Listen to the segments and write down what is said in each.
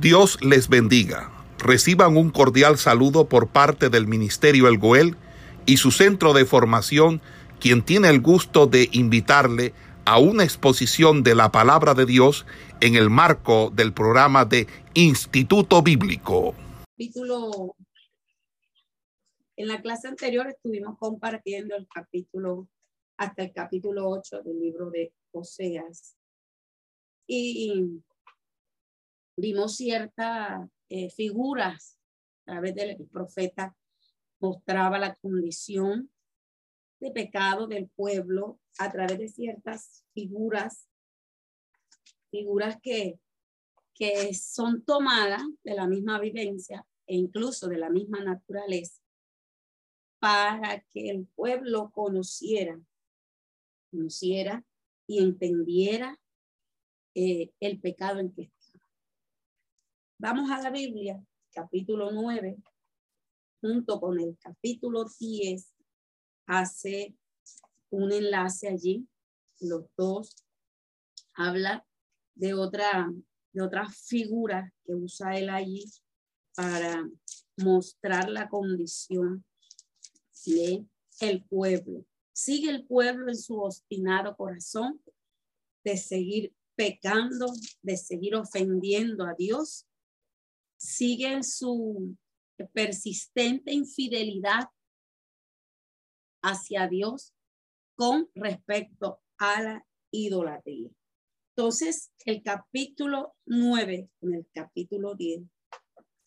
Dios les bendiga. Reciban un cordial saludo por parte del Ministerio El Goel y su centro de formación, quien tiene el gusto de invitarle a una exposición de la palabra de Dios en el marco del programa de Instituto Bíblico. Capítulo. En la clase anterior estuvimos compartiendo el capítulo hasta el capítulo 8 del libro de Oseas. Y vimos ciertas eh, figuras a través del profeta, mostraba la condición de pecado del pueblo a través de ciertas figuras, figuras que, que son tomadas de la misma vivencia e incluso de la misma naturaleza para que el pueblo conociera, conociera y entendiera eh, el pecado en que Vamos a la Biblia, capítulo 9, junto con el capítulo 10, hace un enlace allí. Los dos habla de otra, de otra figura que usa él allí para mostrar la condición de el pueblo. Sigue el pueblo en su obstinado corazón de seguir pecando, de seguir ofendiendo a Dios siguen su persistente infidelidad hacia Dios con respecto a la idolatría. Entonces, el capítulo 9 en el capítulo 10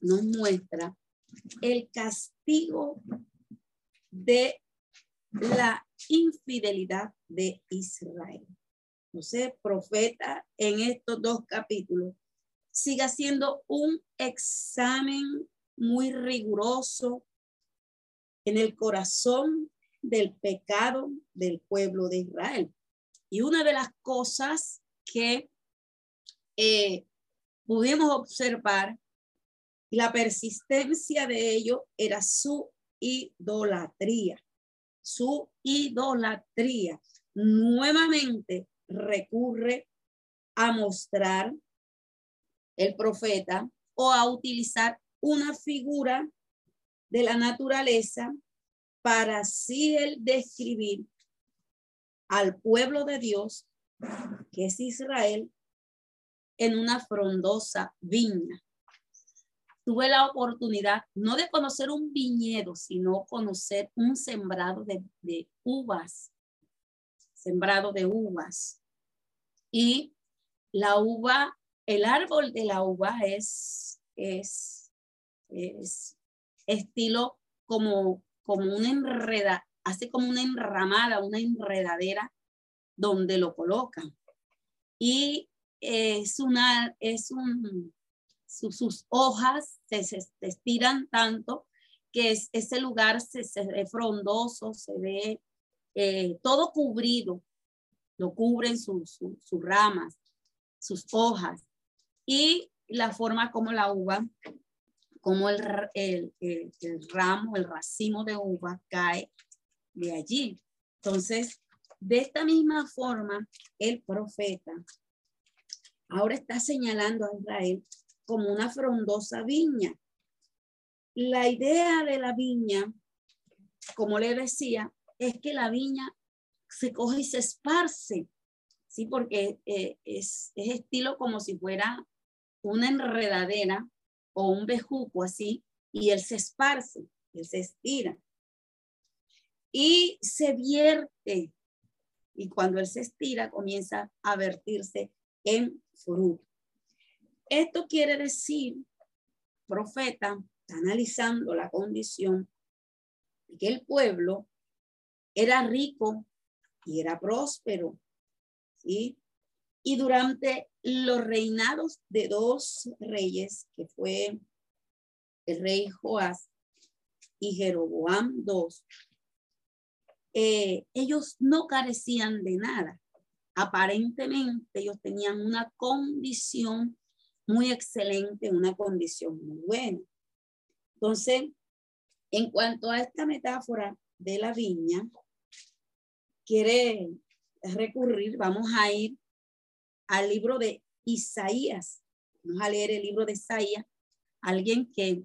nos muestra el castigo de la infidelidad de Israel. Entonces, profeta en estos dos capítulos siga siendo un examen muy riguroso en el corazón del pecado del pueblo de Israel. Y una de las cosas que eh, pudimos observar, la persistencia de ello era su idolatría, su idolatría. Nuevamente recurre a mostrar el profeta o a utilizar una figura de la naturaleza para así él describir al pueblo de Dios, que es Israel, en una frondosa viña. Tuve la oportunidad no de conocer un viñedo, sino conocer un sembrado de, de uvas, sembrado de uvas. Y la uva el árbol de la uva es, es, estilo como, como una enreda, hace como una enramada, una enredadera donde lo colocan. Y es una, es un, sus, hojas se, se, estiran tanto que es, ese lugar se, se ve frondoso, se ve eh, todo cubrido, lo cubren sus ramas, sus hojas y la forma como la uva, como el, ramo, el racimo de uva cae de allí. Entonces, de esta misma forma, el profeta ahora está señalando a Israel como una frondosa viña. La idea de la viña, como le decía, es que la viña se coge y se esparce, ¿sí? Porque eh, es estilo como si fuera una enredadera o un bejuco así, y él se esparce, él se estira. Y se vierte. Y cuando él se estira, comienza a vertirse en fruto. Esto quiere decir, profeta, analizando la condición, que el pueblo era rico y era próspero, ¿sí? Y durante los reinados de dos reyes, que fue el rey Joás y Jeroboam II, eh, ellos no carecían de nada. Aparentemente ellos tenían una condición muy excelente, una condición muy buena. Entonces, en cuanto a esta metáfora de la viña, quiere recurrir, vamos a ir al libro de Isaías, Vamos a leer el libro de Isaías. Alguien que,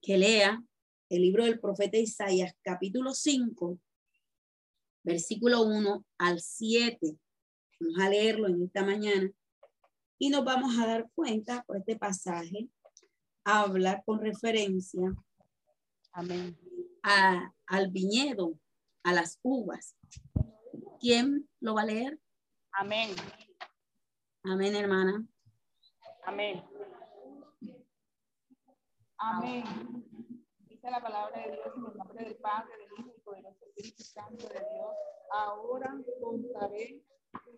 que lea el libro del profeta Isaías, capítulo 5, versículo 1 al 7. Vamos a leerlo en esta mañana y nos vamos a dar cuenta por este pasaje. Habla con referencia Amén. A, al viñedo, a las uvas. ¿Quién lo va a leer? Amén. Amén, hermana. Amén. Amén. Dice la palabra de Dios en el nombre del Padre, del Hijo y poderoso Espíritu Santo de Dios. Ahora contaré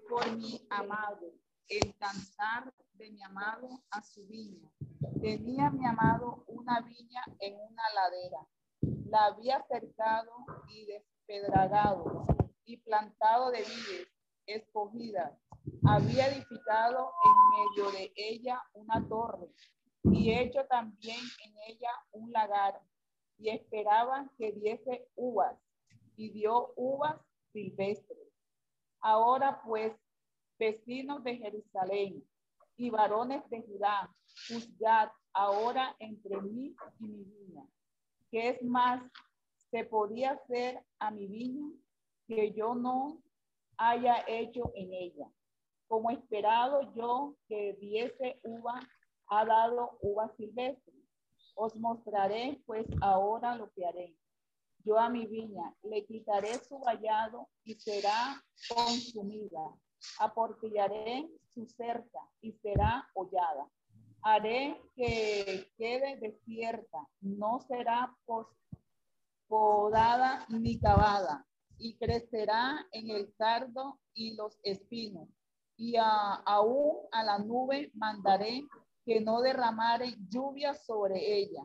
por mi amado el cantar de mi amado a su viña. Tenía mi amado una viña en una ladera. La había cercado y despedragado y plantado de vides escogidas. Había edificado en medio de ella una torre y hecho también en ella un lagar y esperaba que diese uvas y dio uvas silvestres. Ahora pues, vecinos de Jerusalén y varones de Judá, juzgad ahora entre mí y mi viña. ¿Qué es más se podía hacer a mi viña que yo no haya hecho en ella? Como esperado yo que diese uva, ha dado uva silvestre. Os mostraré pues ahora lo que haré. Yo a mi viña le quitaré su vallado y será consumida. Aportillaré su cerca y será hollada. Haré que quede desierta, no será podada ni cavada, y crecerá en el cardo y los espinos. Y aún a la nube mandaré que no derramare lluvia sobre ella.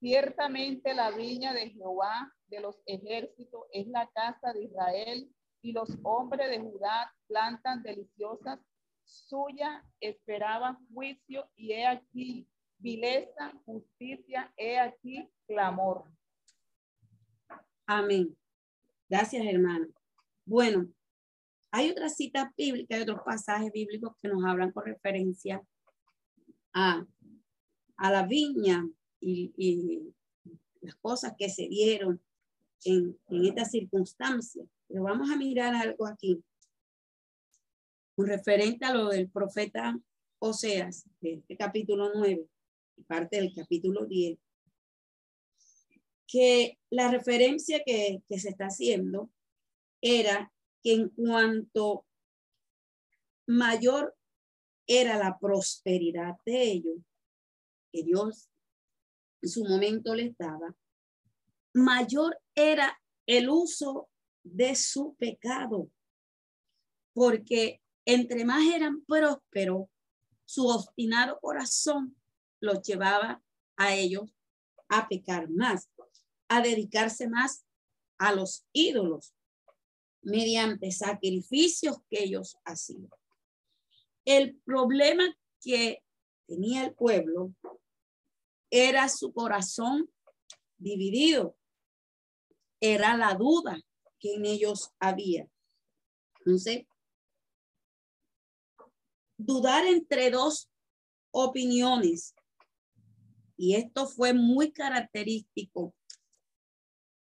Ciertamente la viña de Jehová de los ejércitos es la casa de Israel y los hombres de Judá plantan deliciosas suya, esperaban juicio y he aquí vileza, justicia, he aquí clamor. Amén. Gracias, hermano. Bueno, hay otras citas bíblicas, hay otros pasajes bíblicos que nos hablan con referencia a, a la viña y, las cosas que se dieron en, en estas circunstancias. Pero vamos a mirar algo aquí, con referente a lo del profeta Oseas, de este capítulo 9 y parte del capítulo 10, que la referencia que, que se está haciendo era que en cuanto mayor era la prosperidad de ellos, que Dios en su momento les daba, mayor era el uso de su pecado, porque entre más eran prósperos, su obstinado corazón los llevaba a ellos a pecar más, a dedicarse más a los ídolos mediante sacrificios que ellos hacían. El problema que tenía el pueblo era su corazón dividido, era la duda que en ellos había. Entonces, dudar entre dos opiniones, y esto fue muy característico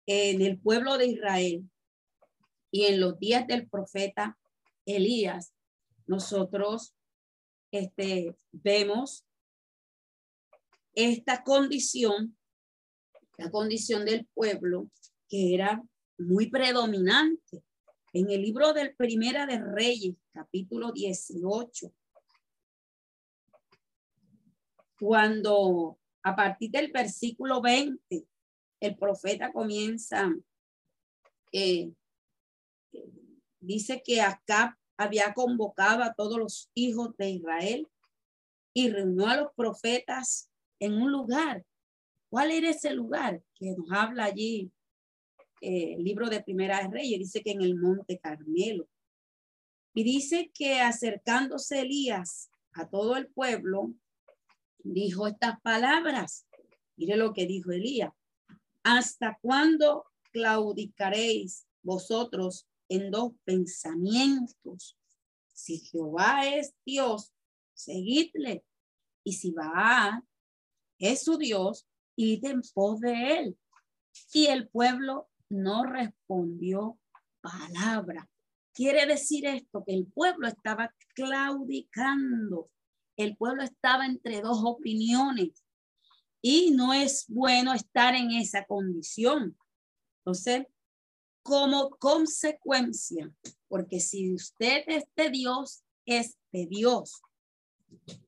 en el pueblo de Israel y en los días del profeta Elías, nosotros este, vemos esta condición, la condición del pueblo que era muy predominante. En el libro del Primera de Reyes, capítulo 18, cuando a partir del versículo 20, el profeta comienza, eh, dice que acá había convocado a todos los hijos de Israel y reunió a los profetas en un lugar. ¿Cuál era ese lugar que nos habla allí eh, el libro de Primera de Reyes? Dice que en el monte Carmelo. Y dice que acercándose Elías a todo el pueblo, dijo estas palabras. Mire lo que dijo Elías. ¿Hasta cuándo claudicaréis vosotros en dos pensamientos. Si Jehová es Dios, seguidle. Y si va es su Dios, id en pos de él. Y el pueblo no respondió palabra. Quiere decir esto, que el pueblo estaba claudicando. El pueblo estaba entre dos opiniones y no es bueno estar en esa condición. Entonces, como consecuencia, porque si usted es de Dios, es de Dios.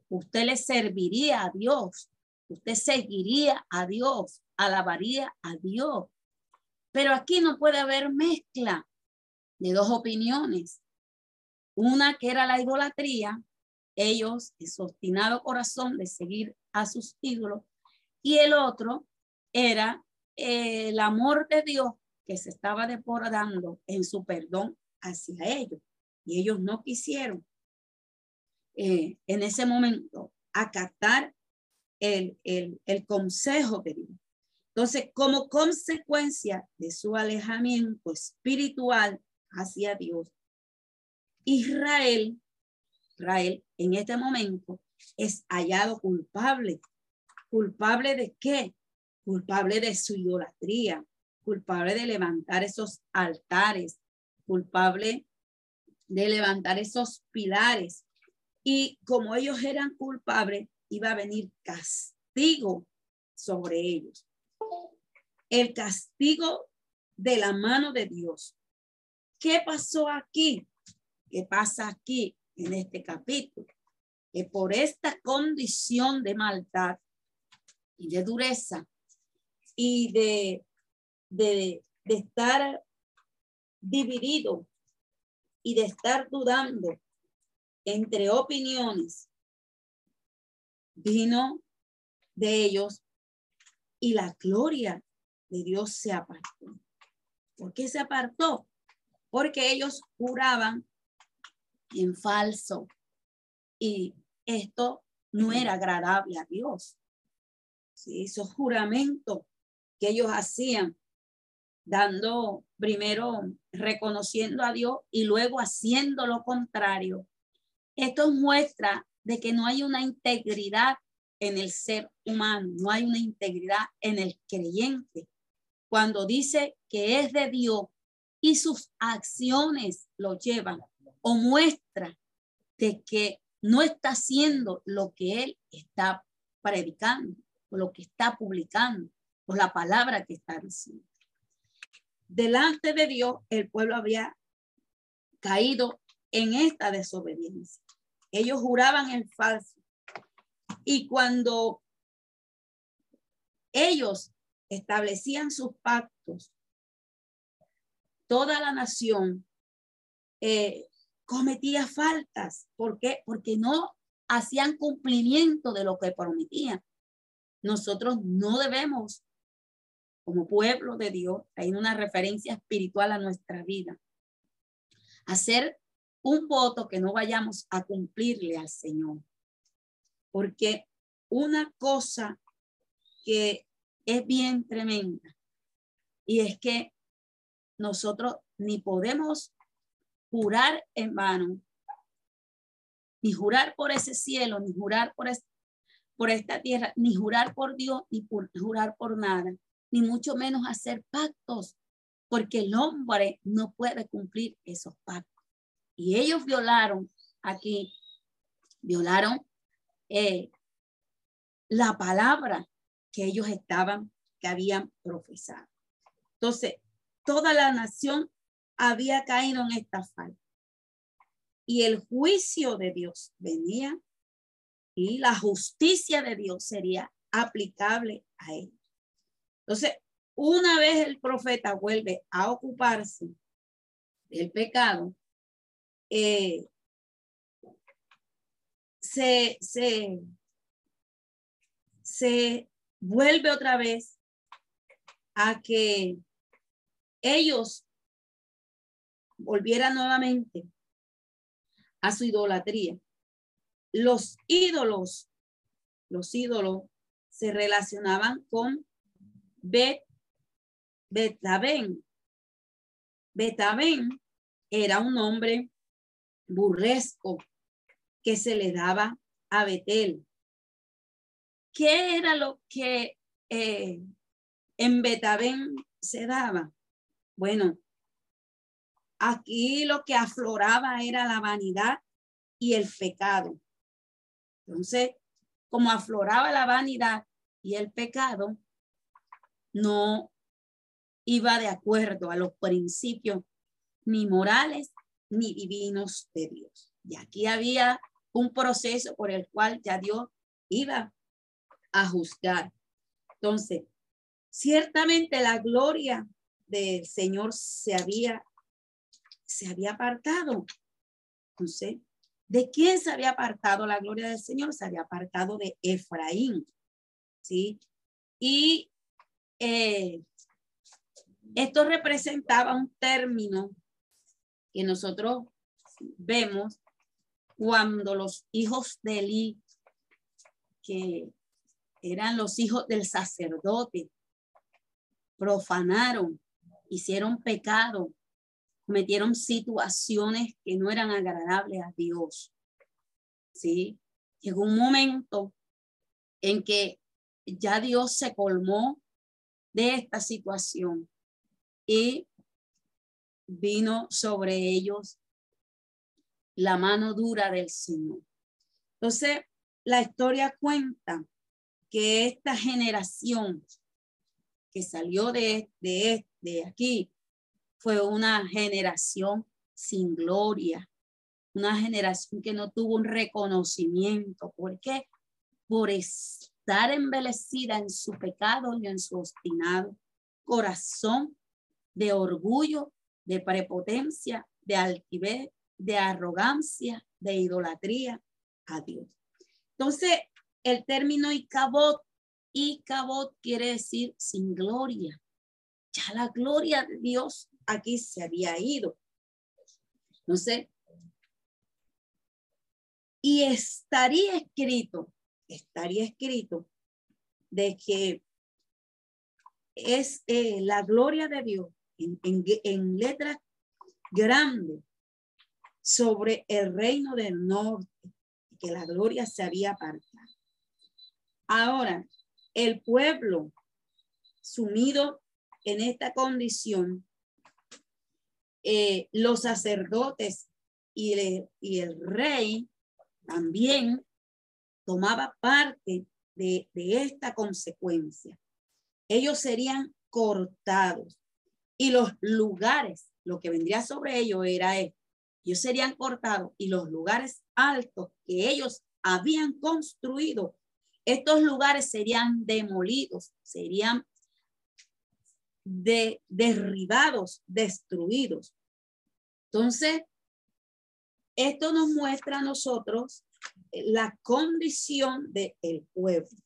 Usted le serviría a Dios, usted seguiría a Dios, alabaría a Dios. Pero aquí no puede haber mezcla de dos opiniones. Una que era la idolatría, ellos, su obstinado corazón de seguir a sus ídolos, y el otro era eh, el amor de Dios que se estaba desbordando en su perdón hacia ellos. Y ellos no quisieron eh, en ese momento acatar el, el, el consejo de Dios. Entonces, como consecuencia de su alejamiento espiritual hacia Dios. Israel, Israel en este momento es hallado culpable. ¿Culpable de qué? Culpable de su idolatría, culpable de levantar esos altares, culpable de levantar esos pilares. Y como ellos eran culpables, iba a venir castigo sobre ellos. El castigo de la mano de Dios. ¿Qué pasó aquí? ¿Qué pasa aquí en este capítulo? Que por esta condición de maldad y de dureza y de, de, de estar dividido y de estar dudando entre opiniones, vino de ellos y la gloria de Dios se apartó. ¿Por qué se apartó? porque ellos juraban en falso y esto no era agradable a Dios. Esos juramentos que ellos hacían, dando primero, reconociendo a Dios y luego haciendo lo contrario. Esto muestra de que no hay una integridad en el ser humano, no hay una integridad en el creyente. Cuando dice que es de Dios, y sus acciones lo llevan o muestra de que no está haciendo lo que él está predicando o lo que está publicando o la palabra que está diciendo. Delante de Dios el pueblo había caído en esta desobediencia. Ellos juraban en falso. Y cuando ellos establecían sus pactos toda la nación eh, cometía faltas. ¿Por qué? Porque no hacían cumplimiento de lo que prometían. Nosotros no debemos, como pueblo de Dios, hay una referencia espiritual a nuestra vida, hacer un voto que no vayamos a cumplirle al Señor. Porque una cosa que es bien tremenda y es que nosotros ni podemos jurar en vano, ni jurar por ese cielo, ni jurar por, por esta tierra, ni jurar por Dios, ni jurar por nada, ni mucho menos hacer pactos, porque el hombre no puede cumplir esos pactos. Y ellos violaron aquí, violaron eh, la palabra que ellos estaban, que habían profesado. Entonces, toda la nación había caído en esta falta. Y el juicio de Dios venía y la justicia de Dios sería aplicable a él. Entonces, una vez el profeta vuelve a ocuparse del pecado, eh, se, se, se vuelve otra vez a que ellos volvieran nuevamente a su idolatría. Los ídolos, los ídolos se relacionaban con Bet, Betabén. Betabén era un nombre burlesco que se le daba a Betel. ¿Qué era lo que eh, en Betabén se daba? Bueno, aquí lo que afloraba era la vanidad y el pecado. Entonces, como afloraba la vanidad y el pecado, no iba de acuerdo a los principios ni morales ni divinos de Dios. Y aquí había un proceso por el cual ya Dios iba a juzgar. Entonces, ciertamente la gloria del Señor se había, se había apartado. Entonces, ¿de quién se había apartado la gloria del Señor? Se había apartado de Efraín. ¿Sí? Y eh, esto representaba un término que nosotros vemos cuando los hijos de Eli, que eran los hijos del sacerdote, profanaron, hicieron pecado, cometieron situaciones que no eran agradables a Dios. ¿Sí? Llegó un momento en que ya Dios se colmó de esta situación y vino sobre ellos la mano dura del Señor. Entonces, la historia cuenta que esta generación que salió de, de, de aquí fue una generación sin gloria, una generación que no tuvo un reconocimiento. ¿Por qué? Por estar envelecida en su pecado y en su obstinado corazón de orgullo, de prepotencia, de altivez, de arrogancia, de idolatría a Dios. Entonces, el término Icabot, Icabot quiere decir sin gloria. Ya la gloria de Dios aquí se había ido. Entonces, y estaría escrito, estaría escrito de que es eh, la gloria de Dios en, letras grandes sobre el reino del norte, que la gloria se había apartado. Ahora, el pueblo sumido en esta condición, eh, los sacerdotes y el rey también tomaba parte de, de esta consecuencia. Ellos serían cortados y los lugares, lo que vendría sobre ellos era esto ellos serían cortados y los lugares altos que ellos habían construido, estos lugares serían demolidos, serían de, derribados, destruidos. Entonces, esto nos muestra a nosotros la condición del pueblo.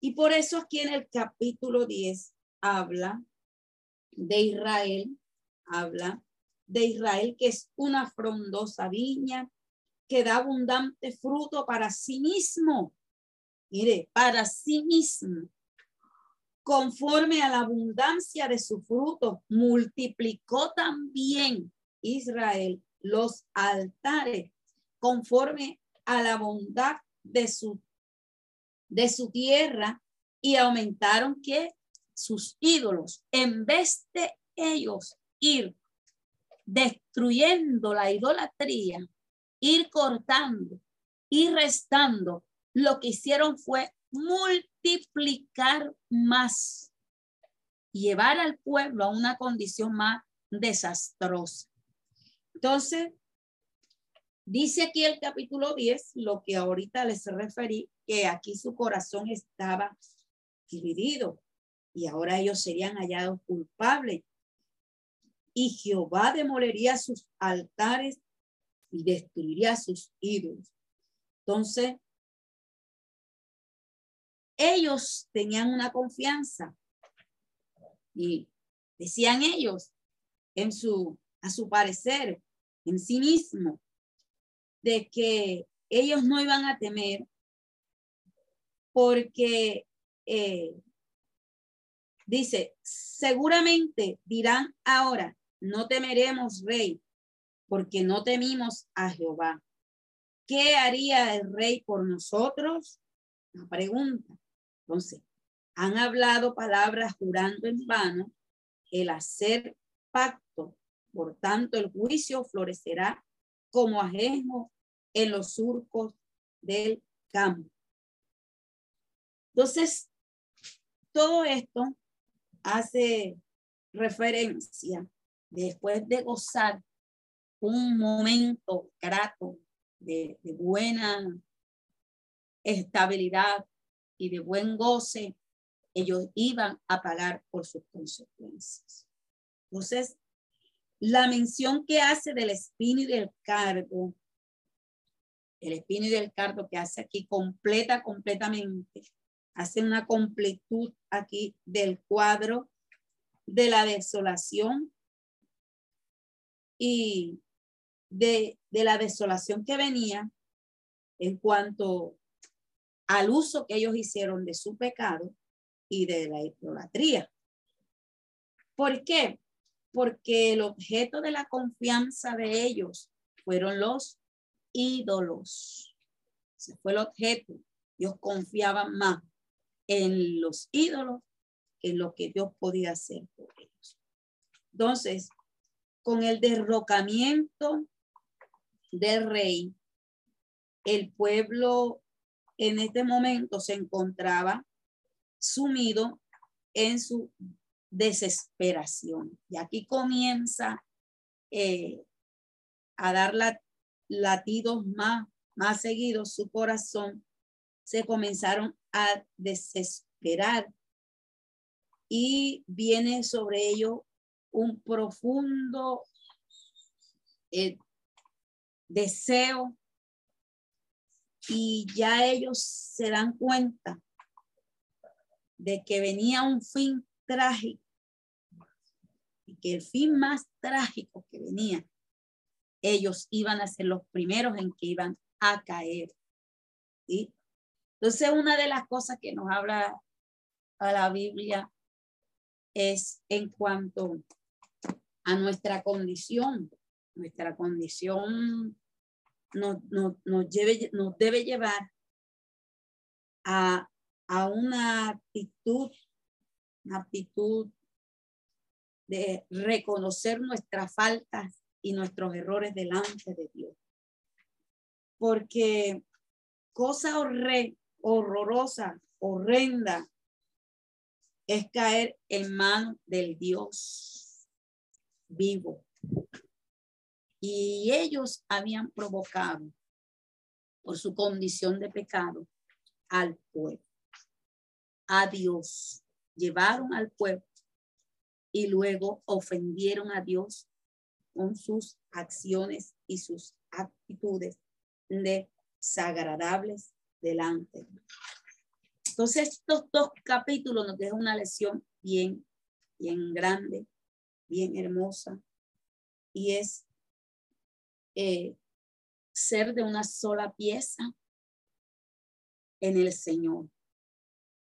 Y por eso aquí en el capítulo 10 habla de Israel, habla de Israel, que es una frondosa viña que da abundante fruto para sí mismo. Mire, para sí mismo. Conforme a la abundancia de su fruto, multiplicó también Israel los altares conforme a la bondad de su, de su tierra y aumentaron que sus ídolos, en vez de ellos ir destruyendo la idolatría, ir cortando, y restando, lo que hicieron fue multiplicar más, llevar al pueblo a una condición más desastrosa. Entonces, dice aquí el capítulo 10, lo que ahorita les referí, que aquí su corazón estaba dividido y ahora ellos serían hallados culpables y Jehová demolería sus altares y destruiría sus ídolos. Entonces, ellos tenían una confianza y decían ellos en su, a su parecer, en sí mismo, de que ellos no iban a temer porque eh, dice, seguramente dirán ahora, no temeremos, rey, porque no temimos a Jehová. ¿Qué haría el rey por nosotros? La pregunta. Entonces, han hablado palabras jurando en vano el hacer pacto. Por tanto, el juicio florecerá como ajenjo en los surcos del campo. Entonces, todo esto hace referencia después de gozar un momento grato de, de buena estabilidad y de buen goce, ellos iban a pagar por sus consecuencias. Entonces, la mención que hace del espino y del cargo, el espino y del cargo que hace aquí completa completamente, hace una completud aquí del cuadro de la desolación y de, de la desolación que venía en cuanto al uso que ellos hicieron de su pecado y de la idolatría. ¿Por qué? Porque el objeto de la confianza de ellos fueron los ídolos. Ese fue el objeto. Ellos confiaban más en los ídolos que en lo que Dios podía hacer por ellos. Entonces, con el derrocamiento del rey, el pueblo en este momento se encontraba sumido en su desesperación. Y aquí comienza eh, a dar latidos más, más seguidos su corazón. Se comenzaron a desesperar y viene sobre ello un profundo eh, deseo y ya ellos se dan cuenta de que venía un fin trágico que el fin más trágico que venía, ellos iban a ser los primeros en que iban a caer. ¿sí? Entonces, una de las cosas que nos habla a la Biblia es en cuanto a nuestra condición. Nuestra condición nos, nos, nos, nos debe llevar a, a una actitud, una actitud de reconocer nuestras faltas y nuestros errores delante de Dios. Porque cosa horrorosa, horrenda, es caer en manos del Dios vivo. Y ellos habían provocado por su condición de pecado al pueblo, a Dios, llevaron al pueblo y luego ofendieron a Dios con sus acciones y sus actitudes desagradables delante. Entonces, estos dos capítulos nos dejan una lección bien, bien grande, bien hermosa, y es eh, ser de una sola pieza en el Señor.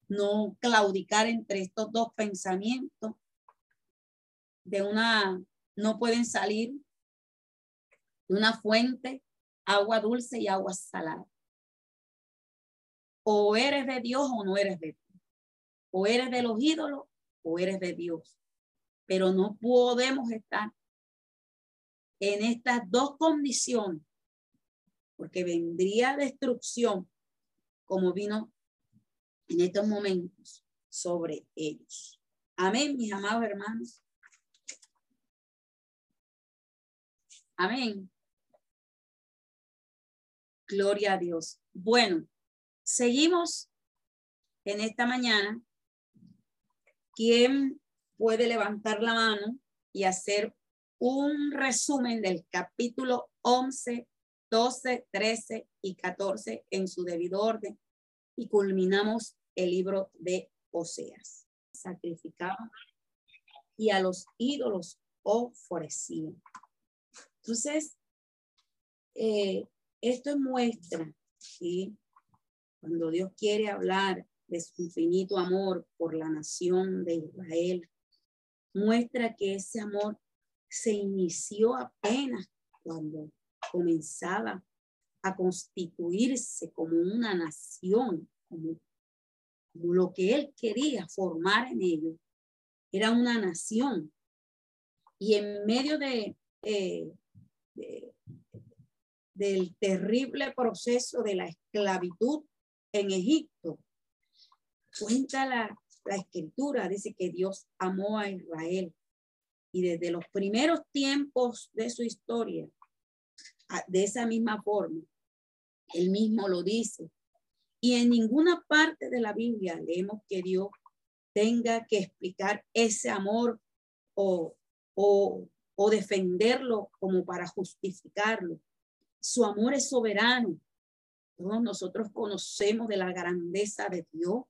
No claudicar entre estos dos pensamientos de una, no pueden salir de una fuente, agua dulce y agua salada. O eres de Dios o no eres de Dios. O eres de los ídolos o eres de Dios. Pero no podemos estar en estas dos condiciones, porque vendría destrucción como vino en estos momentos sobre ellos. Amén, mis amados hermanos. Amén. Gloria a Dios. Bueno, seguimos en esta mañana. ¿Quién puede levantar la mano y hacer un resumen del capítulo 11, 12, 13 y 14 en su debido orden y culminamos el libro de Oseas. Sacrificaban y a los ídolos ofrecían. Entonces, eh, esto muestra, ¿sí? cuando Dios quiere hablar de su infinito amor por la nación de Israel, muestra que ese amor se inició apenas cuando comenzaba a constituirse como una nación, como lo que él quería formar en ellos era una nación. Y en medio de, eh, del terrible proceso de la esclavitud en Egipto, cuenta la, la escritura, dice que Dios amó a Israel. Y desde los primeros tiempos de su historia, de esa misma forma, él mismo lo dice. Y en ninguna parte de la Biblia leemos que Dios tenga que explicar ese amor o, o, o defenderlo como para justificarlo. Su amor es soberano. Todos nosotros conocemos de la grandeza de Dios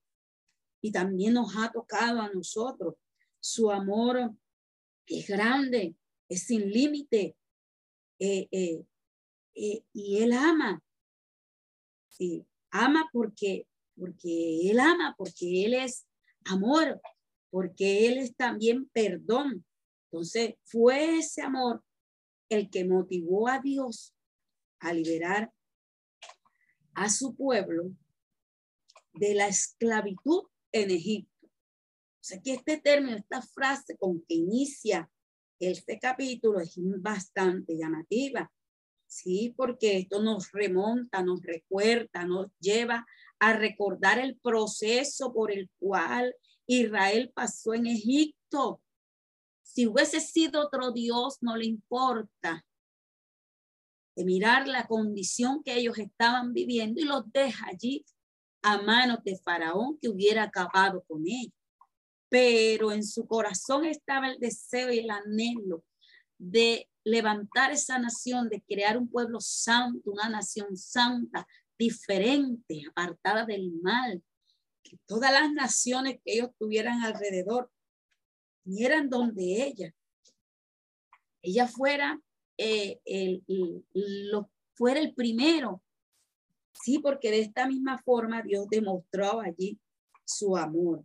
y también nos ha tocado a nosotros. Su amor es grande, es sin límite eh, eh, eh, y Él ama. Ama porque, porque Él ama, porque Él es amor, porque Él es también perdón. Entonces, fue ese amor el que motivó a Dios a liberar a su pueblo de la esclavitud en Egipto. O sea que este término, esta frase con que inicia este capítulo es bastante llamativa, ¿sí? Porque esto nos remonta, nos recuerda, nos lleva a recordar el proceso por el cual Israel pasó en Egipto. Si hubiese sido otro Dios, no le importa de mirar la condición que ellos estaban viviendo y los deja allí a manos de Faraón que hubiera acabado con ellos. Pero en su corazón estaba el deseo y el anhelo de levantar esa nación, de crear un pueblo santo, una nación santa, diferente, apartada del mal, que todas las naciones que ellos tuvieran alrededor vinieran donde ella, ella fuera eh, el, lo, fuera el primero. Sí, porque de esta misma forma Dios demostró allí su amor.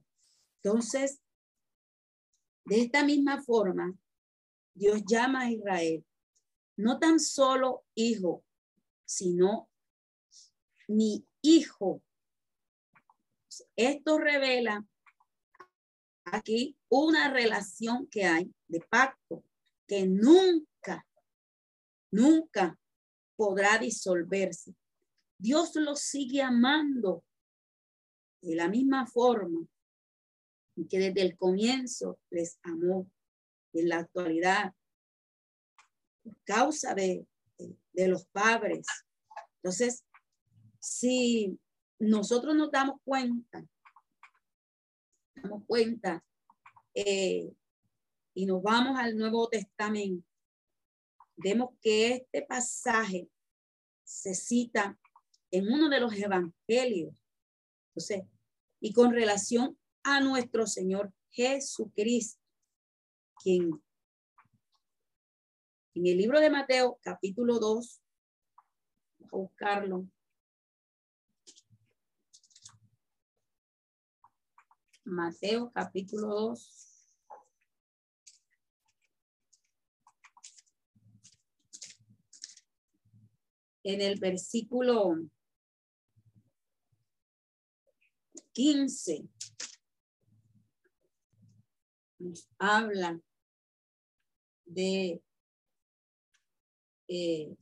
Entonces, de esta misma forma, Dios llama a Israel no tan solo hijo, sino mi hijo. Esto revela aquí una relación que hay de pacto que nunca nunca podrá disolverse. Dios los sigue amando de la misma forma que desde el comienzo les amó en la actualidad por causa de, de, los padres. Entonces, si nosotros nos damos cuenta, cuenta eh, y nos vamos al Nuevo Testamento, vemos que este pasaje se cita en uno de los evangelios. Entonces, y con relación a nuestro Señor Jesucristo, quien en el libro de Mateo, capítulo 2, a buscarlo. Mateo, capítulo 2. en el versículo 15 nos habla de, eh,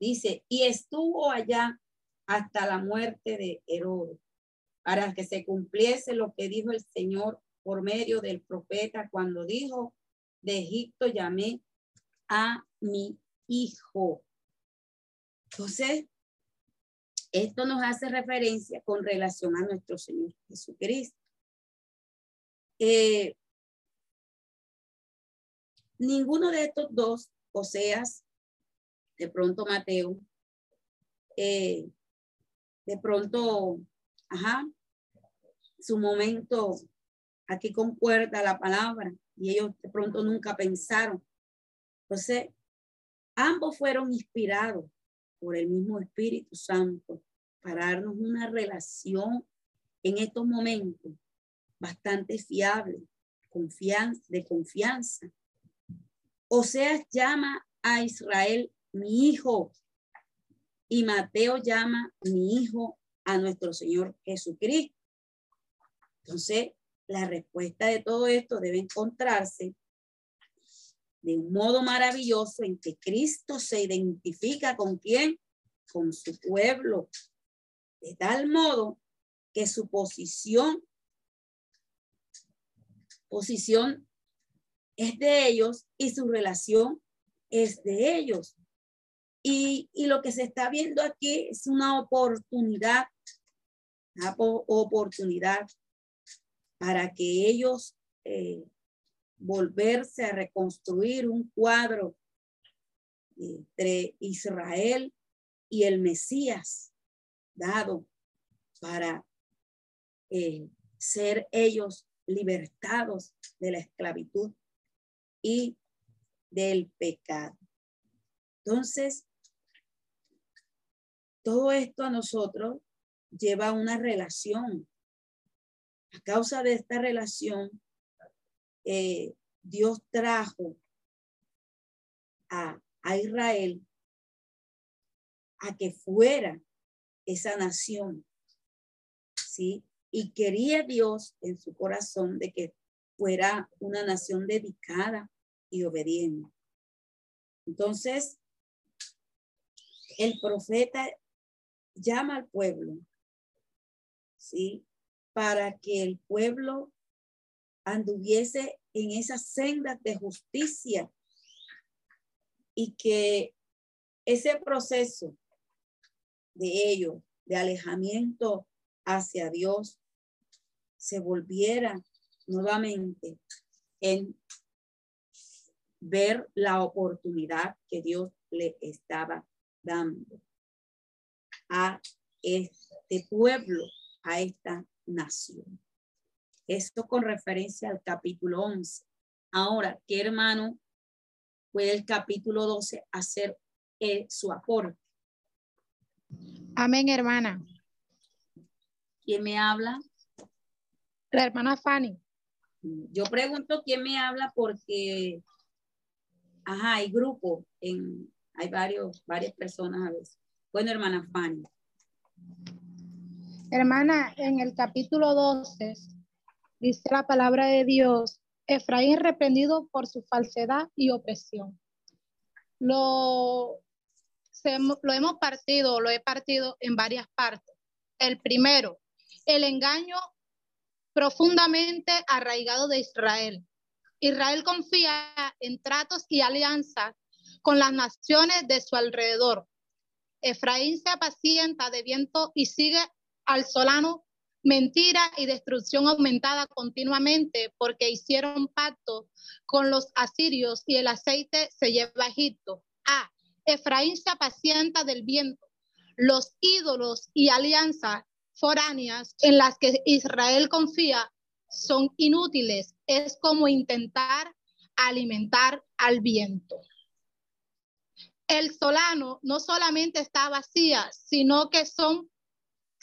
dice, y estuvo allá hasta la muerte de Herodes, para que se cumpliese lo que dijo el Señor por medio del profeta cuando dijo, de Egipto llamé a mi hijo. Entonces, esto nos hace referencia con relación a nuestro Señor Jesucristo. Eh, ninguno de estos dos, Oseas, de pronto Mateo, eh, de pronto, ajá, su momento, aquí concuerda la palabra y ellos de pronto nunca pensaron. Entonces, ambos fueron inspirados por el mismo Espíritu Santo para darnos una relación en estos momentos bastante fiable, confianza, de confianza. sea llama a Israel mi hijo y Mateo llama mi hijo a nuestro Señor Jesucristo. Entonces, la respuesta de todo esto debe encontrarse de un modo maravilloso en que Cristo se identifica con quién, con su pueblo, de tal modo que su posición, posición es de ellos y su relación es de ellos. Y, lo que se está viendo aquí es una oportunidad, una oportunidad para que ellos eh, volverse a reconstruir un cuadro entre Israel y el Mesías dado para eh, ser ellos libertados de la esclavitud y del pecado. Entonces, todo esto a nosotros lleva una relación. A causa de esta relación, eh, Dios trajo a, a Israel a que fuera esa nación, ¿sí? Y quería Dios en su corazón de que fuera una nación dedicada y obediente. Entonces, el profeta llama al pueblo, ¿sí? Para que el pueblo anduviese en esas sendas de justicia y que ese proceso de ellos, de alejamiento hacia Dios, se volviera nuevamente en ver la oportunidad que Dios le estaba dando a este pueblo, a esta nación. Esto con referencia al capítulo 11. Ahora, ¿qué hermano puede el capítulo 12 hacer eh, su aporte? Amén, hermana. ¿Quién me habla? La hermana Fanny. Yo pregunto quién me habla porque, ajá, hay grupo, en, hay varios, varias personas a veces. Bueno, hermana Fanny. Hermana, en el capítulo 12 dice la palabra de Dios, Efraín reprendido por su falsedad y opresión. Lo, lo hemos partido, lo he partido en varias partes. El primero, el engaño profundamente arraigado de Israel. Israel confía en tratos y alianzas con las naciones de su alrededor. Efraín se apacienta de viento y sigue al solano mentira y destrucción aumentada continuamente porque hicieron pacto con los asirios y el aceite se lleva a Egipto. A. Efraín se apacienta del viento. Los ídolos y alianzas foráneas en las que Israel confía son inútiles. Es como intentar alimentar al viento. El solano no solamente está vacía, sino que son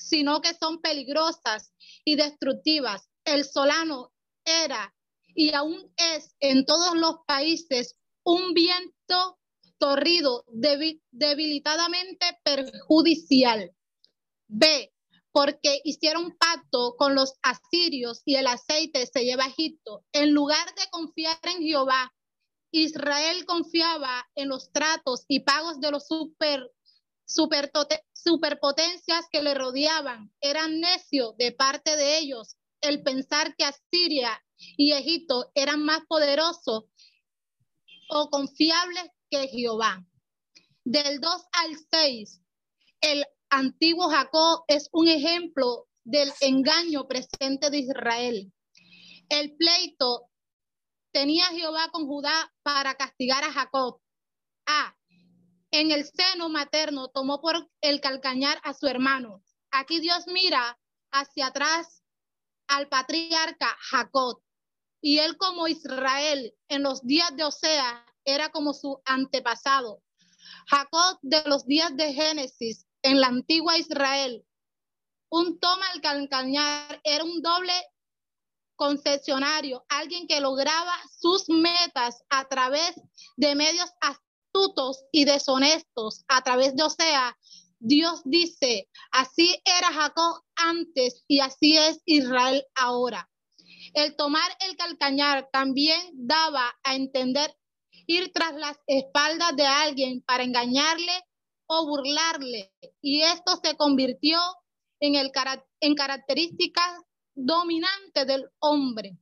sino que son peligrosas y destructivas. El solano era y aún es en todos los países un viento torrido, debilitadamente perjudicial. B, porque hicieron pacto con los asirios y el aceite se lleva a Egipto. En lugar de confiar en Jehová, Israel confiaba en los tratos y pagos de los super, superpotencias que le rodeaban. Era necio de parte de ellos el pensar que Asiria y Egipto eran más poderosos o confiables que Jehová. Del 2 al 6, el antiguo Jacob es un ejemplo del engaño presente de Israel. El pleito tenía Jehová con Judá para castigar a Jacob. A. En el seno materno tomó por el calcañar a su hermano. Aquí Dios mira hacia atrás al patriarca Jacob. Y él como Israel en los días de Osea era como su antepasado. Jacob de los días de Génesis en la antigua Israel, un toma al calcañar era un doble concesionario, alguien que lograba sus metas a través de medios y deshonestos, a través de, o sea, Dios dice, así era Jacob antes y así es Israel ahora. El tomar el calcañar también daba a entender ir tras las espaldas de alguien para engañarle o burlarle. Y esto se convirtió en, el, en características dominantes del hombre.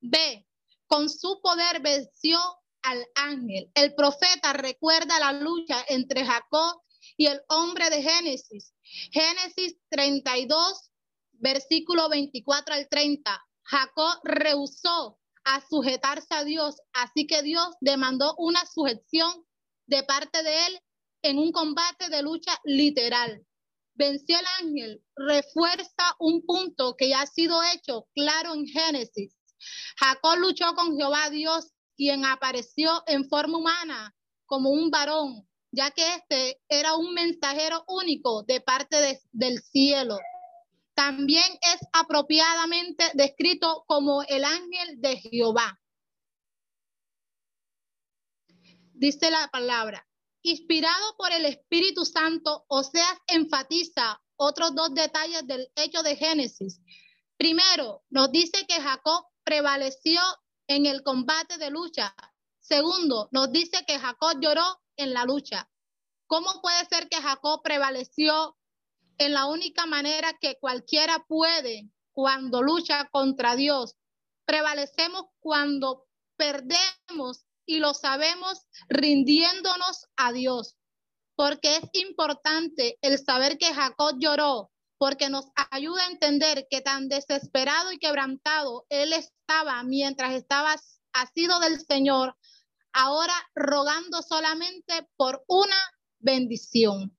B. Con su poder venció al ángel. El profeta recuerda la lucha entre Jacob y el hombre de Génesis. Génesis 32, versículo 24 al 30. Jacob rehusó a sujetarse a Dios, así que Dios demandó una sujeción de parte de él en un combate de lucha literal. Venció el ángel, refuerza un punto que ya ha sido hecho claro en Génesis. Jacob luchó con Jehová Dios, quien apareció en forma humana como un varón, ya que este era un mensajero único de parte del cielo. También es apropiadamente descrito como el ángel de Jehová. Dice la palabra, inspirado por el Espíritu Santo, Oseas enfatiza otros dos detalles del hecho de Génesis. Primero, nos dice que Jacob prevaleció en el combate de lucha. Segundo, nos dice que Jacob lloró en la lucha. ¿Cómo puede ser que Jacob prevaleció en la única manera que cualquiera puede cuando lucha contra Dios? Prevalecemos cuando perdemos y lo sabemos rindiéndonos a Dios. Porque es importante el saber que Jacob lloró, porque nos ayuda a entender que tan desesperado y quebrantado él estaba mientras estaba asido del Señor, ahora rogando solamente por una bendición.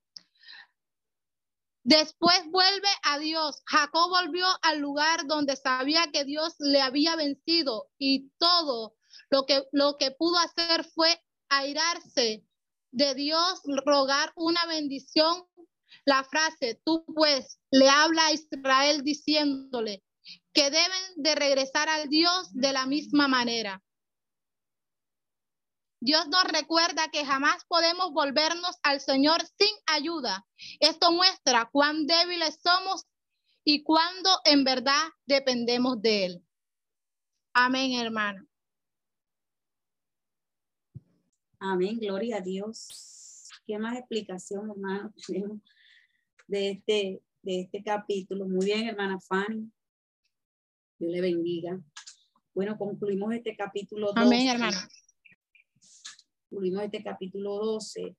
Después vuelve a Dios. Jacob volvió al lugar donde sabía que Dios le había vencido y todo lo que, lo que pudo hacer fue airarse de Dios, rogar una bendición. La frase, tú pues, le habla a Israel diciéndole que deben de regresar al Dios de la misma manera. Dios nos recuerda que jamás podemos volvernos al Señor sin ayuda. Esto muestra cuán débiles somos y cuándo en verdad dependemos de Él. Amén, hermano. Amén, gloria a Dios. ¿Qué más explicación, hermano, de este, de este capítulo? Muy bien, hermana Fanny. Dios le bendiga. Bueno, concluimos este capítulo. Amén, hermana concluimos este capítulo 12,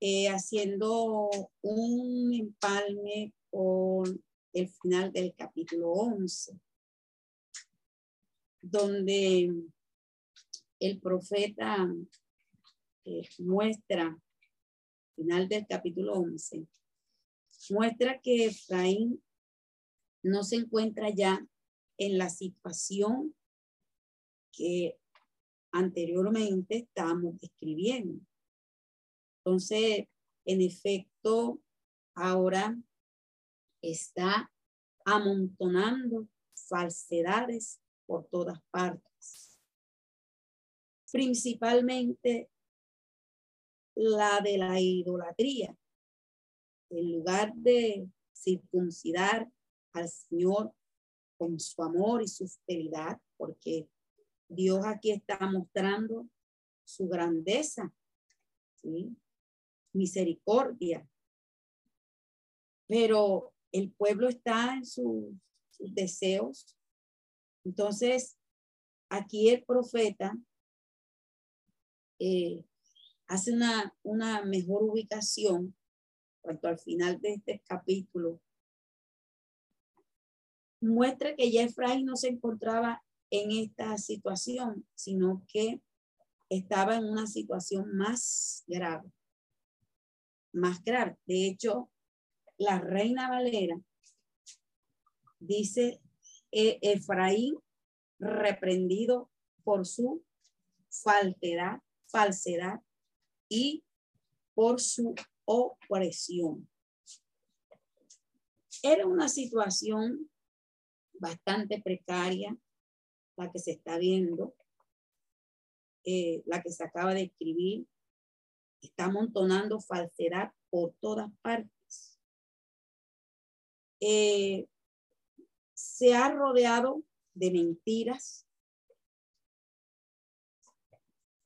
eh, haciendo un empalme con el final del capítulo 11, donde el profeta eh, muestra, final del capítulo 11, muestra que Efraín no se encuentra ya en la situación que anteriormente estábamos describiendo. Entonces, en efecto, ahora está amontonando falsedades por todas partes. Principalmente la de la idolatría. En lugar de circuncidar al Señor con su amor y su fidelidad, porque Dios aquí está mostrando su grandeza, misericordia. Pero el pueblo está en sus deseos. Entonces, aquí el profeta eh, hace una, una mejor ubicación cuanto al final de este capítulo. Muestra que ya Efraín no se encontraba en esta situación, sino que estaba en una situación más grave, más grave. De hecho, la reina Valera dice, e-, Efraín reprendido por su falsedad, falsedad y por su opresión. Era una situación bastante precaria, la que se está viendo, eh, la que se acaba de escribir, está amontonando falsedad por todas partes. Eh, se ha rodeado de mentiras.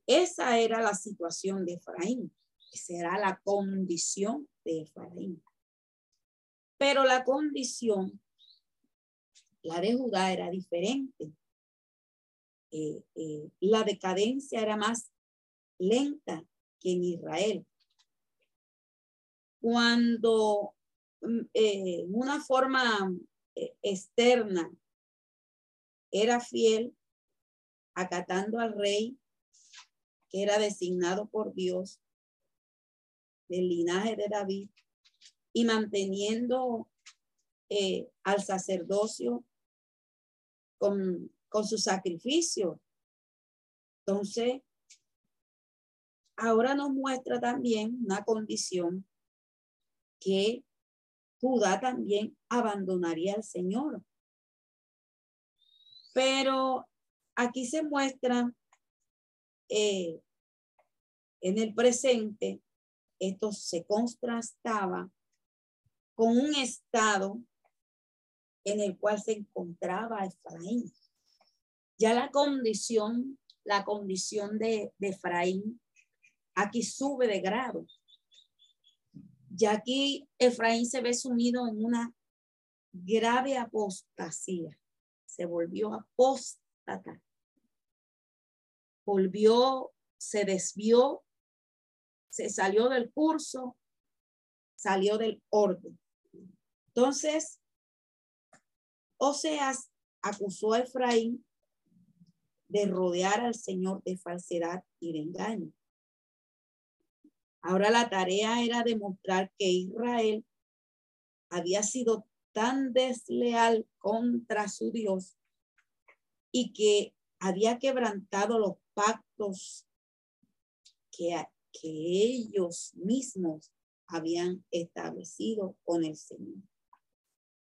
Esa era la situación de Efraín, será la condición de Efraín. Pero la condición, la de Judá era diferente. Eh, eh, la decadencia era más lenta que en Israel. Cuando mm, eh, una forma externa era fiel, acatando al rey que era designado por Dios del linaje de David y manteniendo eh, al sacerdocio con, con su sacrificio. Entonces, ahora nos muestra también una condición que Judá también abandonaría al Señor. Pero aquí se muestra eh, en el presente, esto se contrastaba con un estado en el cual se encontraba Efraín. Ya la condición, la condición de, de Efraín, aquí sube de grado. Ya aquí Efraín se ve sumido en una grave apostasía. Se volvió apóstata. Volvió, se desvió, se salió del curso, salió del orden. Entonces, Oseas acusó a Efraín de rodear al Señor de falsedad y de engaño. Ahora la tarea era demostrar que Israel había sido tan desleal contra su Dios y que había quebrantado los pactos que, que ellos mismos habían establecido con el Señor.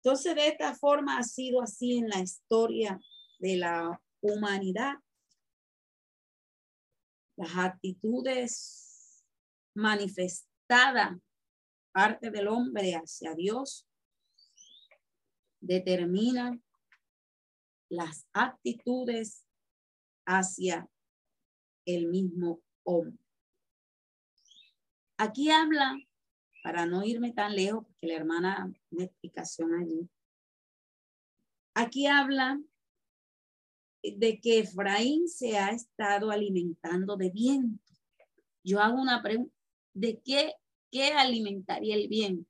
Entonces, de esta forma ha sido así en la historia de la humanidad. Las actitudes manifestadas parte del hombre hacia Dios determinan las actitudes hacia el mismo hombre. Aquí habla para no irme tan lejos, porque la hermana una explicación allí. Aquí habla de que Efraín se ha estado alimentando de viento. Yo hago una pregunta, ¿de qué, qué alimentaría el viento?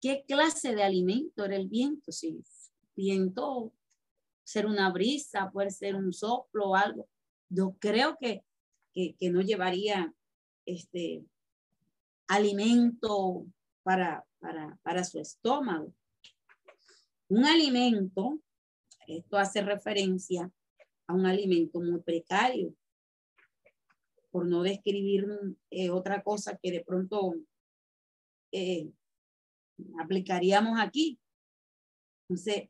¿Qué clase de alimento era el viento? Si viento ser una brisa, puede ser un soplo o algo. Yo creo que, que, no llevaría este alimento para, para, para su estómago. Un alimento, esto hace referencia a un alimento muy precario, por no describir eh, otra cosa que de pronto eh, aplicaríamos aquí. Entonces,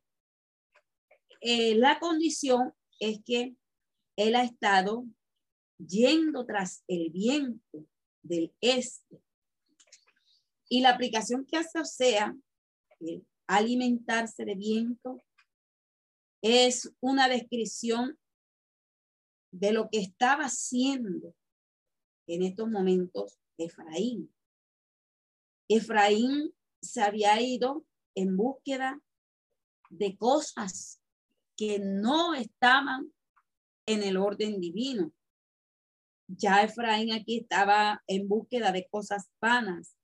eh, la condición es que él ha estado yendo tras el viento del este y la aplicación que hace sea alimentarse de viento es una descripción de lo que estaba haciendo en estos momentos Efraín. Efraín se había ido en búsqueda de cosas que no estaban en el orden divino. Ya Efraín aquí estaba en búsqueda de cosas vanas,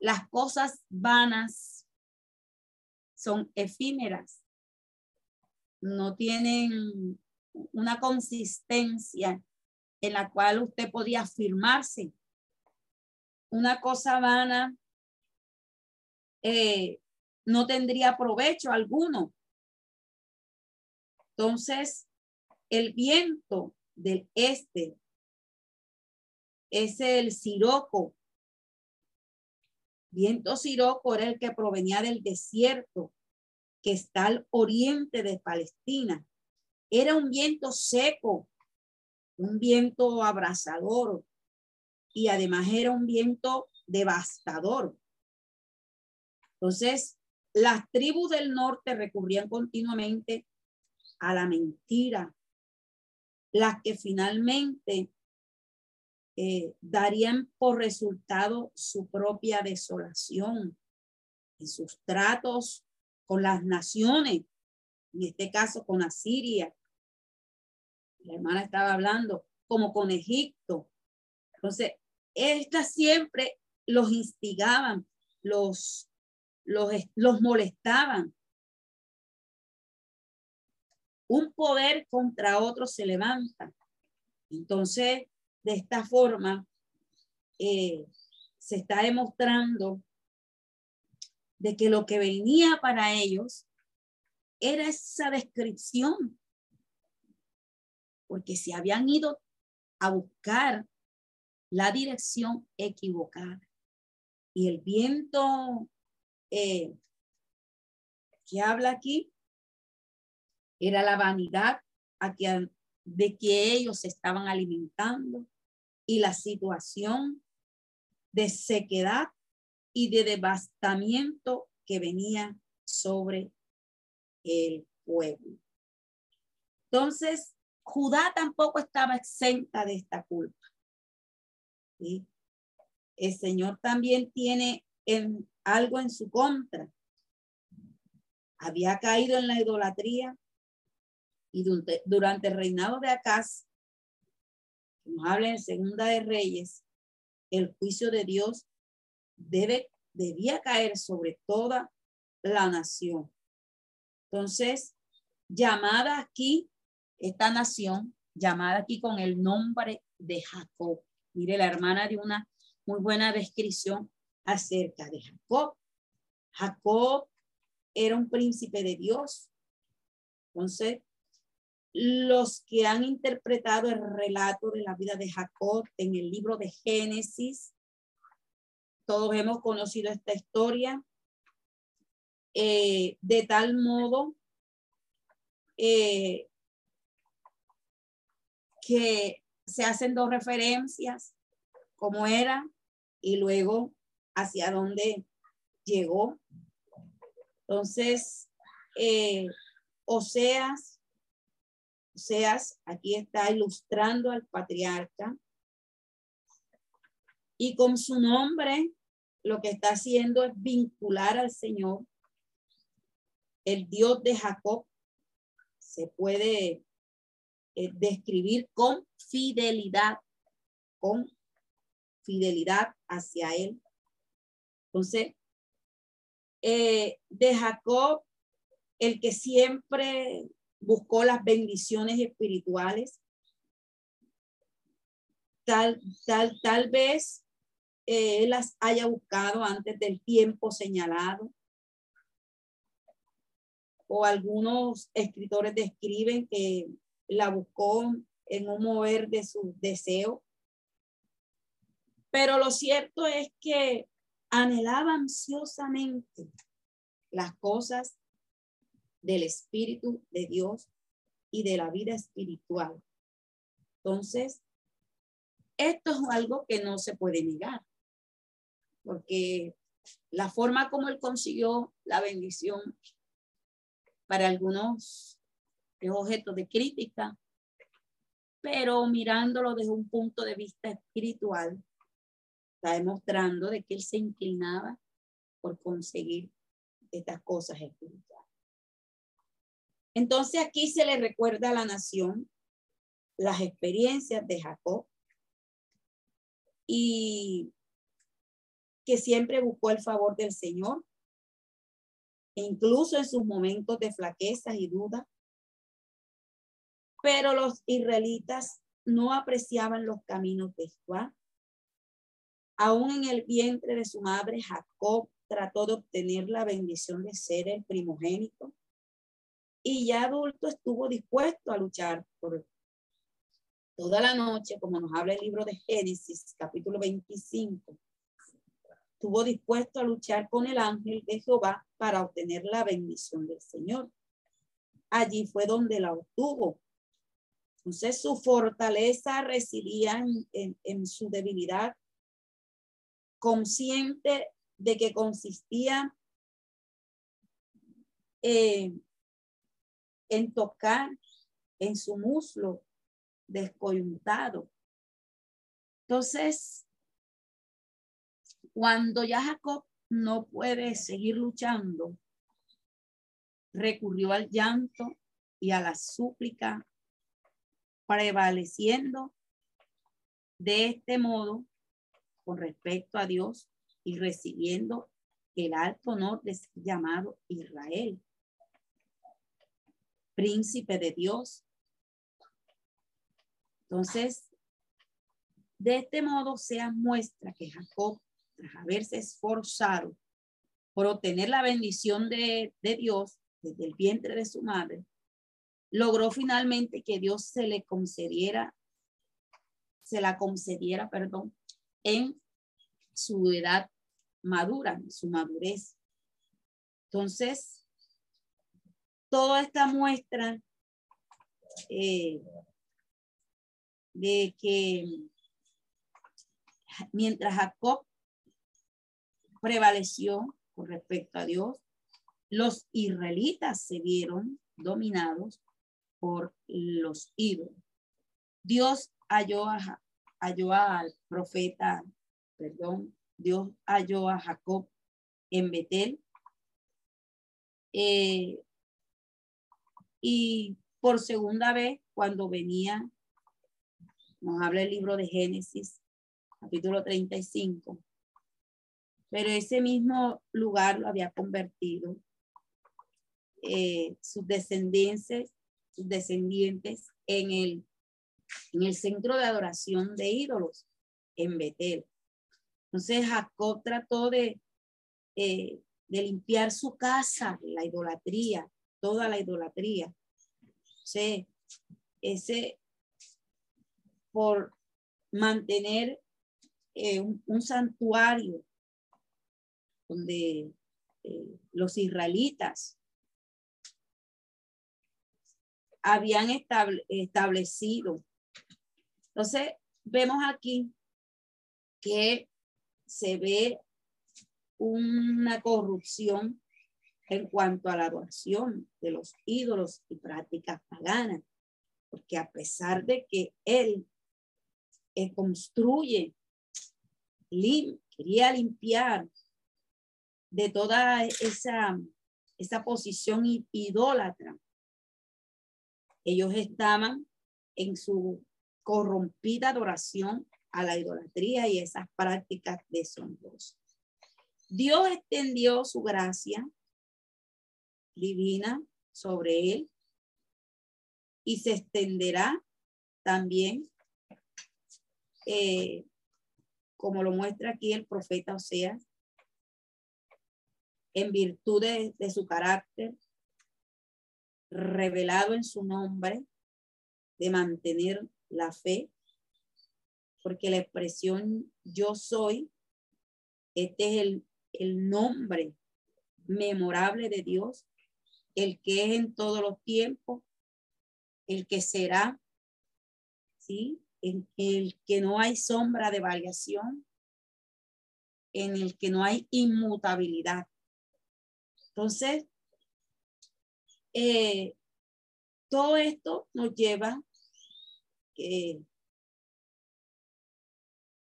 las cosas vanas son efímeras, no tienen una consistencia en la cual usted podía afirmarse. Una cosa vana eh, no tendría provecho alguno. Entonces, el viento del este es el siroco Viento siroco era el que provenía del desierto que está al oriente de Palestina. Era un viento seco, un viento abrasador, y además era un viento devastador. Entonces, las tribus del norte recurrían continuamente a la mentira, las que finalmente eh, darían por resultado su propia desolación en sus tratos con las naciones, en este caso con Asiria. La hermana estaba hablando como con Egipto. Entonces, estas siempre los instigaban, los, los, los molestaban. Un poder contra otro se levanta. Entonces, de esta forma, eh, se está demostrando de que lo que venía para ellos era esa descripción, porque se habían ido a buscar la dirección equivocada. Y el viento eh, que habla aquí era la vanidad a que, de que ellos se estaban alimentando y la situación de sequedad y de devastamiento que venía sobre el pueblo. Entonces, Judá tampoco estaba exenta de esta culpa. El Señor también tiene en, algo en su contra. Había caído en la idolatría y durante, el reinado de Acaz nos habla en Segunda de Reyes, el juicio de Dios debe, debía caer sobre toda la nación. Entonces, llamada aquí, esta nación, llamada aquí con el nombre de Jacob. Mire, la hermana dio una muy buena descripción acerca de Jacob. Jacob era un príncipe de Dios. Entonces, los que han interpretado el relato de la vida de Jacob en el libro de Génesis. Todos hemos conocido esta historia. Eh, de tal modo eh, que se hacen dos referencias, cómo era y luego hacia dónde llegó. Entonces, eh, Oseas Oseas aquí está ilustrando al patriarca. Y con su nombre, lo que está haciendo es vincular al Señor, el Dios de Jacob. Se puede eh, describir con fidelidad, con fidelidad hacia Él. Entonces, eh, de Jacob, el que siempre buscó las bendiciones espirituales. Tal, tal, tal vez eh, las haya buscado antes del tiempo señalado. O algunos escritores describen que la buscó en un mover de su deseo. Pero lo cierto es que anhelaba ansiosamente las cosas del Espíritu de Dios y de la vida espiritual. Entonces, esto es algo que no se puede negar, porque la forma como él consiguió la bendición para algunos es objeto de crítica, pero mirándolo desde un punto de vista espiritual, está demostrando de que él se inclinaba por conseguir estas cosas espirituales. Entonces aquí se le recuerda a la nación las experiencias de Jacob y que siempre buscó el favor del Señor, e incluso en sus momentos de flaqueza y duda. Pero los israelitas no apreciaban los caminos de Juan. Aún en el vientre de su madre, Jacob trató de obtener la bendición de ser el primogénito y ya adulto estuvo dispuesto a luchar por toda la noche, como nos habla el libro de Génesis, capítulo 25. Estuvo dispuesto a luchar con el ángel de Jehová para obtener la bendición del Señor. Allí fue donde la obtuvo. Entonces su fortaleza residía en, su debilidad, consciente de que consistía eh, en tocar en su muslo descoyuntado. Entonces, cuando ya Jacob no puede seguir luchando, recurrió al llanto y a la súplica, prevaleciendo de este modo con respecto a Dios y recibiendo el alto honor de llamado Israel, príncipe de Dios. Entonces, de este modo sea muestra que Jacob, tras haberse esforzado por obtener la bendición de, de Dios desde el vientre de su madre, logró finalmente que Dios se le concediera, se la concediera, perdón, en su edad madura, en su madurez. Entonces, toda esta muestra eh, de que mientras Jacob prevaleció con respecto a Dios, los israelitas se vieron dominados por los ídolos. Dios halló, a, al profeta, perdón, Dios halló a Jacob en Betel. Eh, y por segunda vez, cuando venía, nos habla el libro de Génesis, capítulo 35, pero ese mismo lugar lo había convertido eh, sus descendientes, sus descendientes en el, en el centro de adoración de ídolos en Betel. Entonces Jacob trató de, eh, de limpiar su casa, la idolatría, toda la idolatría. Sí, ese por mantener eh, un, santuario donde los israelitas habían establecido. Entonces, vemos aquí que se ve una corrupción en cuanto a la adoración de los ídolos y prácticas paganas, porque a pesar de que él eh, construye, quería limpiar de toda esa, esa posición idólatra, ellos estaban en su corrompida adoración a la idolatría y esas prácticas deshonrosas. Dios extendió su gracia divina sobre él y se extenderá también, eh, como lo muestra aquí el profeta Oseas, en virtud de su carácter, revelado en su nombre, de mantener la fe, porque la expresión yo soy, este es el, el nombre memorable de Dios, el que es en todos los tiempos, el que será, ¿sí? El que no hay sombra de variación, en el que no hay inmutabilidad. Entonces, eh, todo esto nos lleva que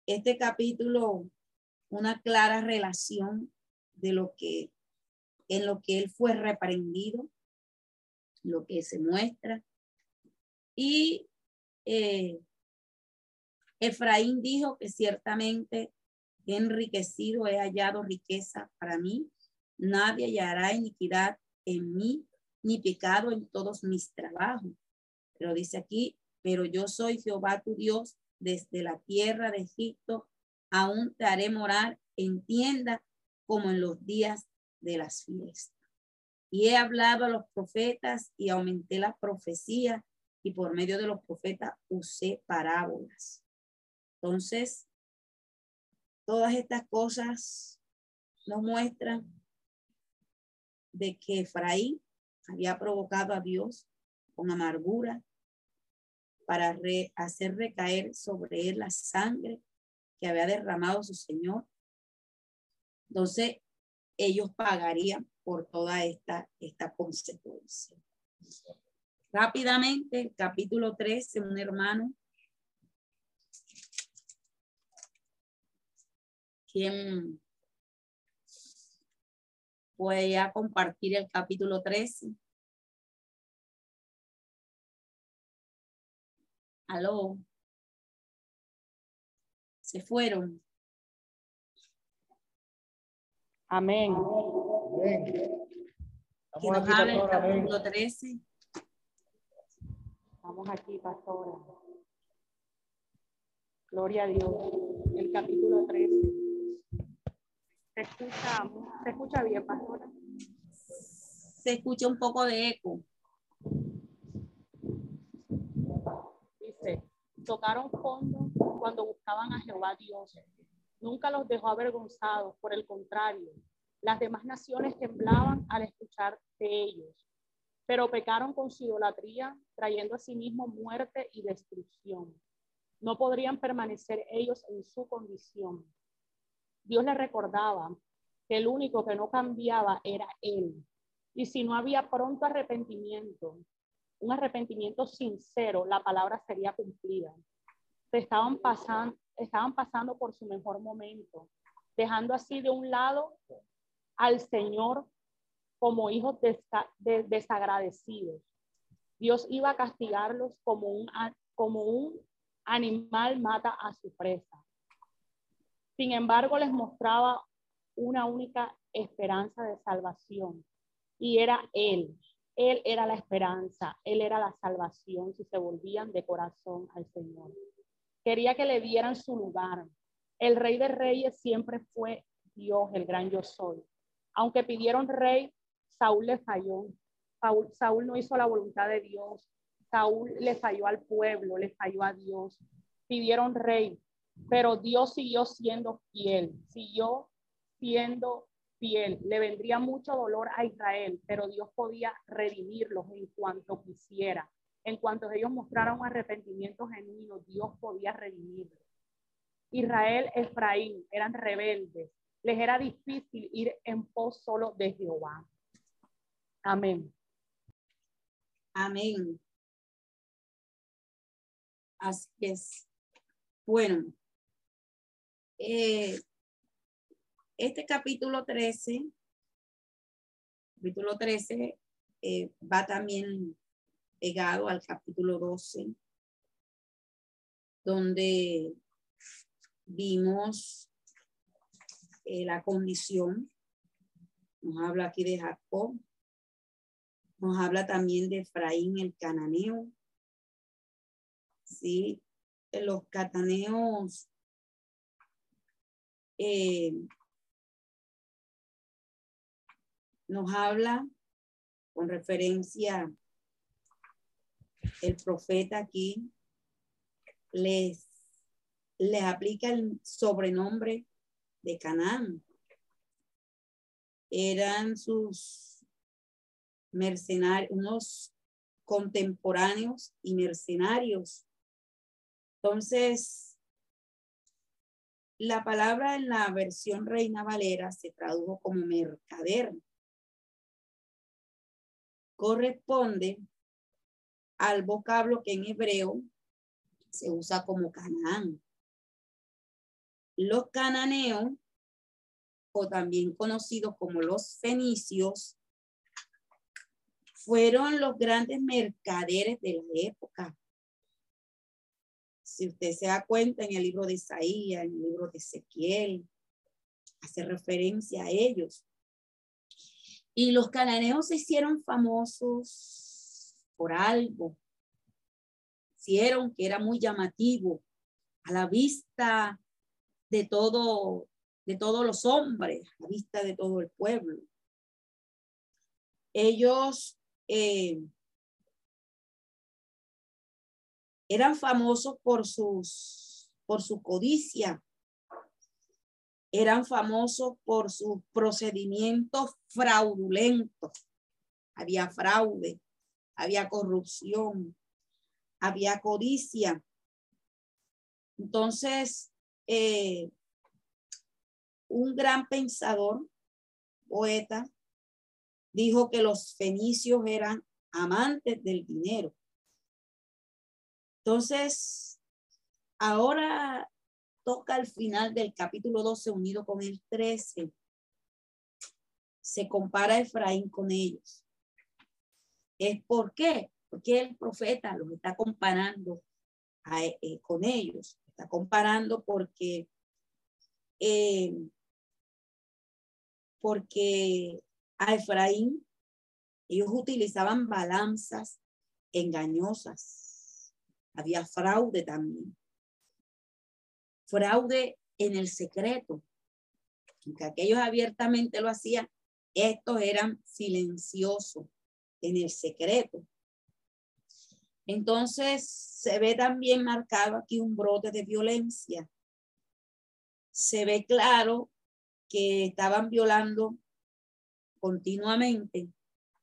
este capítulo una clara relación de lo que en lo que él fue reprendido, lo que se muestra. Y eh, Efraín dijo que ciertamente enriquecido he hallado riqueza para mí, nadie hallará iniquidad en mí, ni pecado en todos mis trabajos. Pero dice aquí, pero yo soy Jehová tu Dios desde la tierra de Egipto, aún te haré morar en tienda como en los días de las fiestas. Y he hablado a los profetas y aumenté la profecía y por medio de los profetas usé parábolas. Entonces, todas estas cosas nos muestran de que Efraín había provocado a Dios con amargura para hacer recaer sobre él la sangre que había derramado su Señor. Entonces, ellos pagarían por toda esta, esta consecuencia. Rápidamente, capítulo 13, un hermano. ¿Quién puede ya compartir el capítulo 13? Aló. Se fueron. Amén. Estamos aquí, el capítulo 13. Estamos aquí, pastora. Gloria a Dios. El capítulo 13. ¿Se escucha, ¿Se escucha bien, pastora? Se escucha un poco de eco. tocaron fondo cuando buscaban a Jehová Dios. Nunca los dejó avergonzados, por el contrario, las demás naciones temblaban al escuchar de ellos, pero pecaron con su idolatría, trayendo a sí mismo muerte y destrucción. No podrían permanecer ellos en su condición. Dios les recordaba que el único que no cambiaba era Él. Y si no había pronto arrepentimiento, un arrepentimiento sincero, la palabra sería cumplida. estaban pasando, estaban pasando por su mejor momento, dejando así de un lado al Señor como hijos desagradecidos. Dios iba a castigarlos como un, como un animal mata a su presa. Sin embargo, les mostraba una única esperanza de salvación y era Él, él era la esperanza, Él era la salvación si se volvían de corazón al Señor. Quería que le dieran su lugar. El rey de reyes siempre fue Dios, el gran yo soy. Aunque pidieron rey, Saúl le falló. Saúl, Saúl no hizo la voluntad de Dios. Saúl le falló al pueblo, le falló a Dios. Pidieron rey, pero Dios siguió siendo fiel, siguió siendo fiel. Le vendría mucho dolor a Israel, pero Dios podía redimirlos en cuanto quisiera. En cuanto ellos mostraran un arrepentimiento genuino, Dios podía redimirlos. Israel, Efraín eran rebeldes. Les era difícil ir en pos solo de Jehová. Amén. Amén. Así es. Bueno, eh, este capítulo 13, capítulo 13 eh, va también pegado al capítulo 12, donde vimos eh, la condición, nos habla aquí de Jacob, nos habla también de Efraín el cananeo, ¿sí? Los cataneos eh, nos habla con referencia el profeta aquí, les, les aplica el sobrenombre de Canaán. Eran sus mercenarios, unos contemporáneos y mercenarios. Entonces, la palabra en la versión Reina Valera se tradujo como mercader corresponde al vocablo que en hebreo se usa como Canaán. Los cananeos, o también conocidos como los fenicios, fueron los grandes mercaderes de la época. Si usted se da cuenta en el libro de Isaías, en el libro de Ezequiel, hace referencia a ellos. Y los cananeos se hicieron famosos por algo. Hicieron que era muy llamativo a la vista de todo, de todos los hombres, a la vista de todo el pueblo. Ellos eh, eran famosos por sus, por su codicia, eran famosos por sus procedimientos fraudulentos. Había fraude, había corrupción, había codicia. Entonces, eh, un gran pensador, poeta, dijo que los fenicios eran amantes del dinero. Entonces, ahora toca el final del capítulo 12 unido con el 13. Se compara Efraín con ellos. ¿Es por qué? Porque el profeta los está comparando eh, con ellos. Está comparando porque, eh, porque a Efraín ellos utilizaban balanzas engañosas. Había fraude también fraude en el secreto. Aunque aquellos abiertamente lo hacían, estos eran silenciosos en el secreto. Entonces se ve también marcado aquí un brote de violencia. Se ve claro que estaban violando continuamente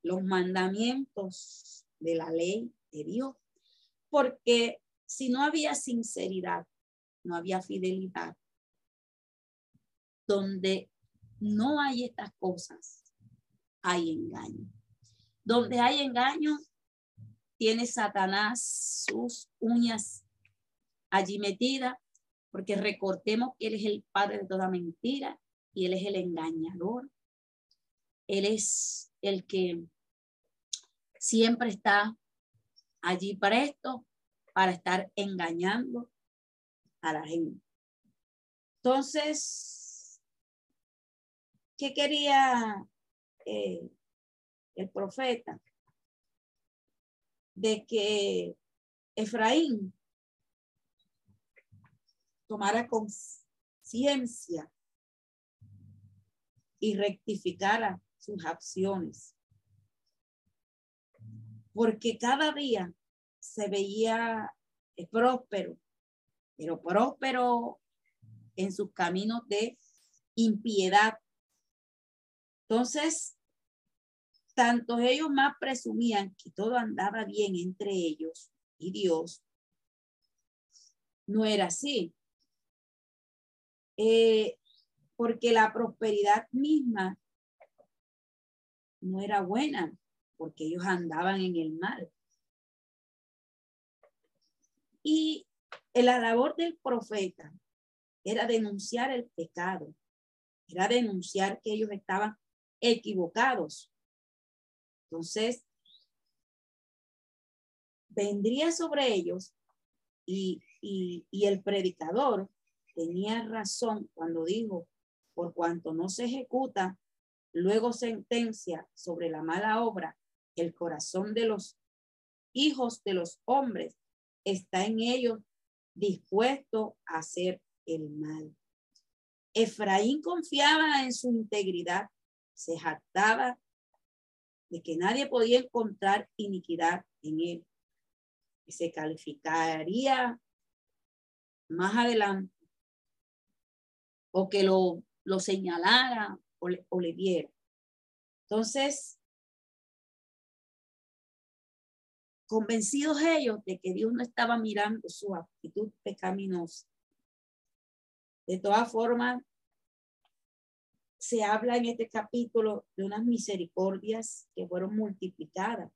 los mandamientos de la ley de Dios, porque si no había sinceridad, no había fidelidad. Donde no hay estas cosas, hay engaño. Donde hay engaño, tiene Satanás sus uñas allí metidas, porque recortemos que Él es el padre de toda mentira y Él es el engañador. Él es el que siempre está allí presto para estar engañando, a la gente. Entonces, ¿qué quería eh, el profeta? De que Efraín tomara conciencia y rectificara sus acciones. Porque cada día se veía próspero pero próspero en sus caminos de impiedad. Entonces, tanto ellos más presumían que todo andaba bien entre ellos y Dios. No era así. Eh, porque la prosperidad misma no era buena, porque ellos andaban en el mal. Y la labor del profeta era denunciar el pecado, era denunciar que ellos estaban equivocados. Entonces, vendría sobre ellos y, y el predicador tenía razón cuando dijo, por cuanto no se ejecuta, luego sentencia sobre la mala obra, el corazón de los hijos de los hombres está en ellos dispuesto a hacer el mal. Efraín confiaba en su integridad, se jactaba de que nadie podía encontrar iniquidad en él. Y se calificaría más adelante o que lo, lo señalara o le, o le viera. Entonces, convencidos ellos de que Dios no estaba mirando su actitud pecaminosa. De todas formas, se habla en este capítulo de unas misericordias que fueron multiplicadas.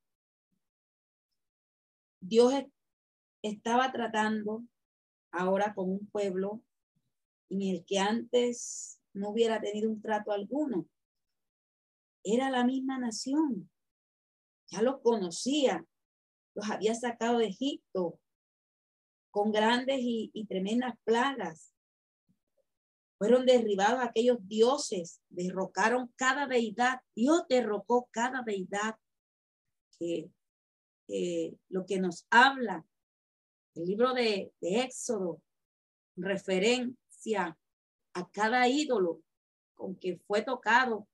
Dios estaba tratando ahora con un pueblo en el que antes no hubiera tenido un trato alguno. Era la misma nación. Ya lo conocía, los había sacado de Egipto con grandes y, tremendas plagas. Fueron derribados aquellos dioses, derrocaron cada deidad. Dios derrocó cada deidad que, lo que nos habla el libro de, de Éxodo, referencia a cada ídolo con que fue tocado,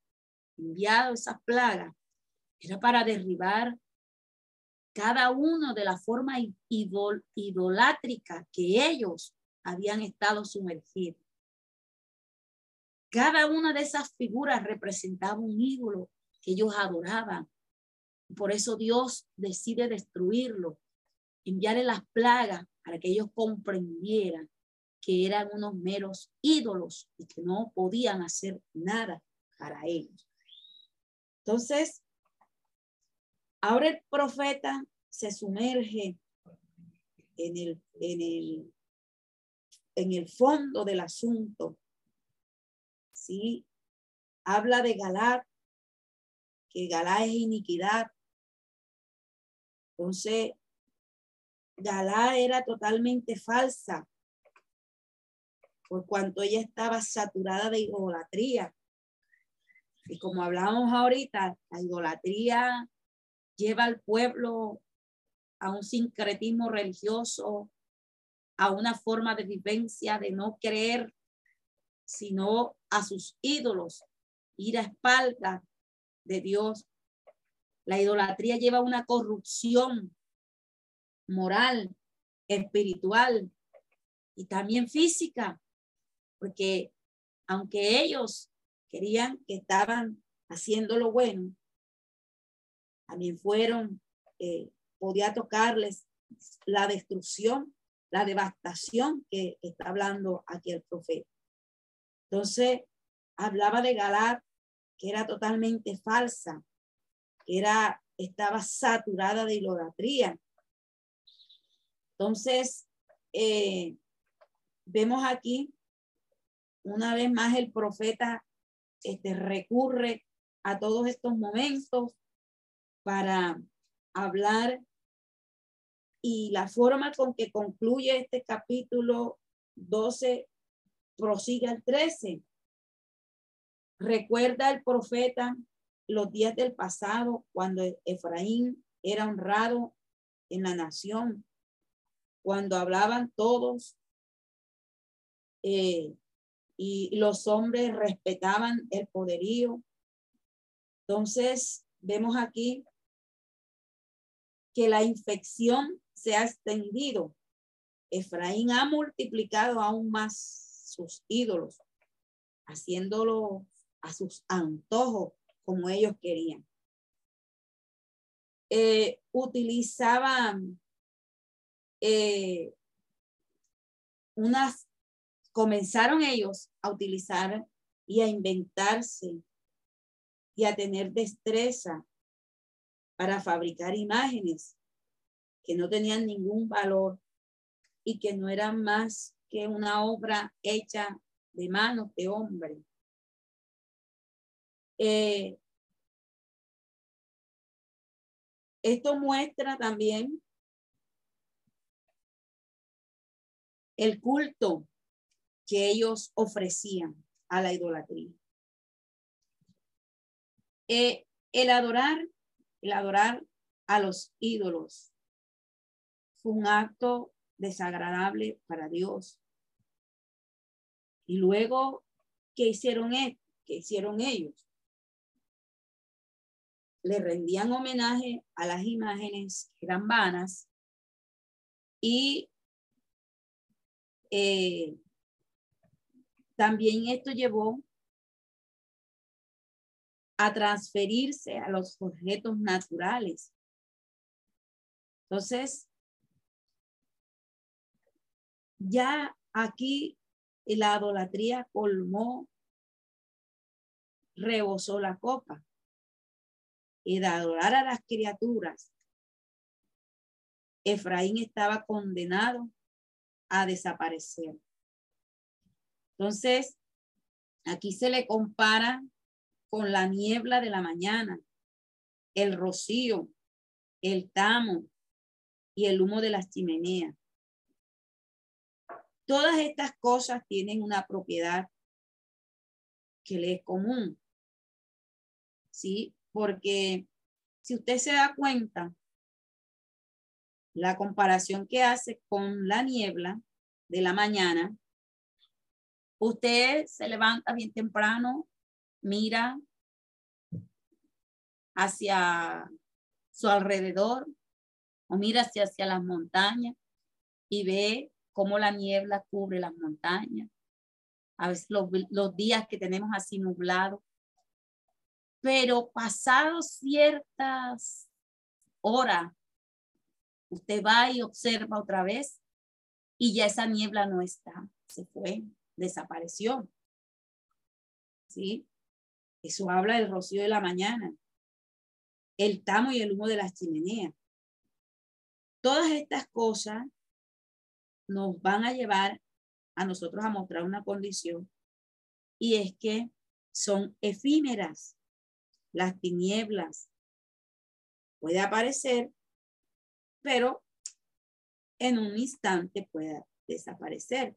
enviado esas plagas, era para derribar cada uno de la forma idolátrica que ellos habían estado sumergidos. Cada una de esas figuras representaba un ídolo que ellos adoraban. Por eso Dios decide destruirlo. enviarle las plagas para que ellos comprendieran que eran unos meros ídolos y que no podían hacer nada para ellos. Entonces, ahora el profeta se sumerge en el, en el, en el fondo del asunto. ¿Sí? Habla de Galat, que Galá es iniquidad. Entonces, Galá era totalmente falsa, por cuanto ella estaba saturada de idolatría. Y como hablábamos ahorita, la idolatría lleva al pueblo a un sincretismo religioso, a una forma de vivencia de no creer, sino a sus ídolos, ir a espalda de Dios. La idolatría lleva una corrupción moral, espiritual y también física, porque aunque ellos querían que estaban haciendo lo bueno, también fueron, eh, podía tocarles la destrucción, la devastación que está hablando aquí el profeta. Entonces, hablaba de Galar, que era totalmente falsa, que era, estaba saturada de idolatría. Entonces, eh, vemos aquí una vez más el profeta este, recurre a todos estos momentos para hablar y la forma con que concluye este capítulo 12 prosigue al 13. Recuerda el profeta los días del pasado cuando Efraín era honrado en la nación, cuando hablaban todos eh, y los hombres respetaban el poderío. Entonces, vemos aquí que la infección se ha extendido. Efraín ha multiplicado aún más sus ídolos, haciéndolo a sus antojos como ellos querían. Eh, utilizaban eh, unas comenzaron ellos a utilizar y a inventarse y a tener destreza para fabricar imágenes que no tenían ningún valor y que no eran más que una obra hecha de manos de hombre. Eh, esto muestra también el culto que ellos ofrecían a la idolatría. Eh, el adorar, el adorar a los ídolos fue un acto desagradable para Dios. Y luego, ¿qué hicieron, e-, ¿qué hicieron ellos? Le rendían homenaje a las imágenes que eran vanas y eh, también esto llevó a transferirse a los objetos naturales. Entonces, ya aquí la idolatría colmó, rebosó la copa. Y de adorar a las criaturas, Efraín estaba condenado a desaparecer. Entonces, aquí se le compara con la niebla de la mañana, el rocío, el tamo y el humo de las chimeneas. Todas estas cosas tienen una propiedad que le es común. ¿Sí? Porque si usted se da cuenta, la comparación que hace con la niebla de la mañana Usted se levanta bien temprano, mira hacia su alrededor o mira hacia, hacia las montañas y ve cómo la niebla cubre las montañas. A veces los, días que tenemos así nublados. Pero pasados ciertas horas Usted va y observa otra vez y ya esa niebla no está, se fue, desapareció. ¿Sí? Eso habla del rocío de la mañana, el tamo y el humo de las chimeneas. Todas estas cosas nos van a llevar a nosotros a mostrar una condición y es que son efímeras. Las tinieblas puede aparecer, pero en un instante puede desaparecer.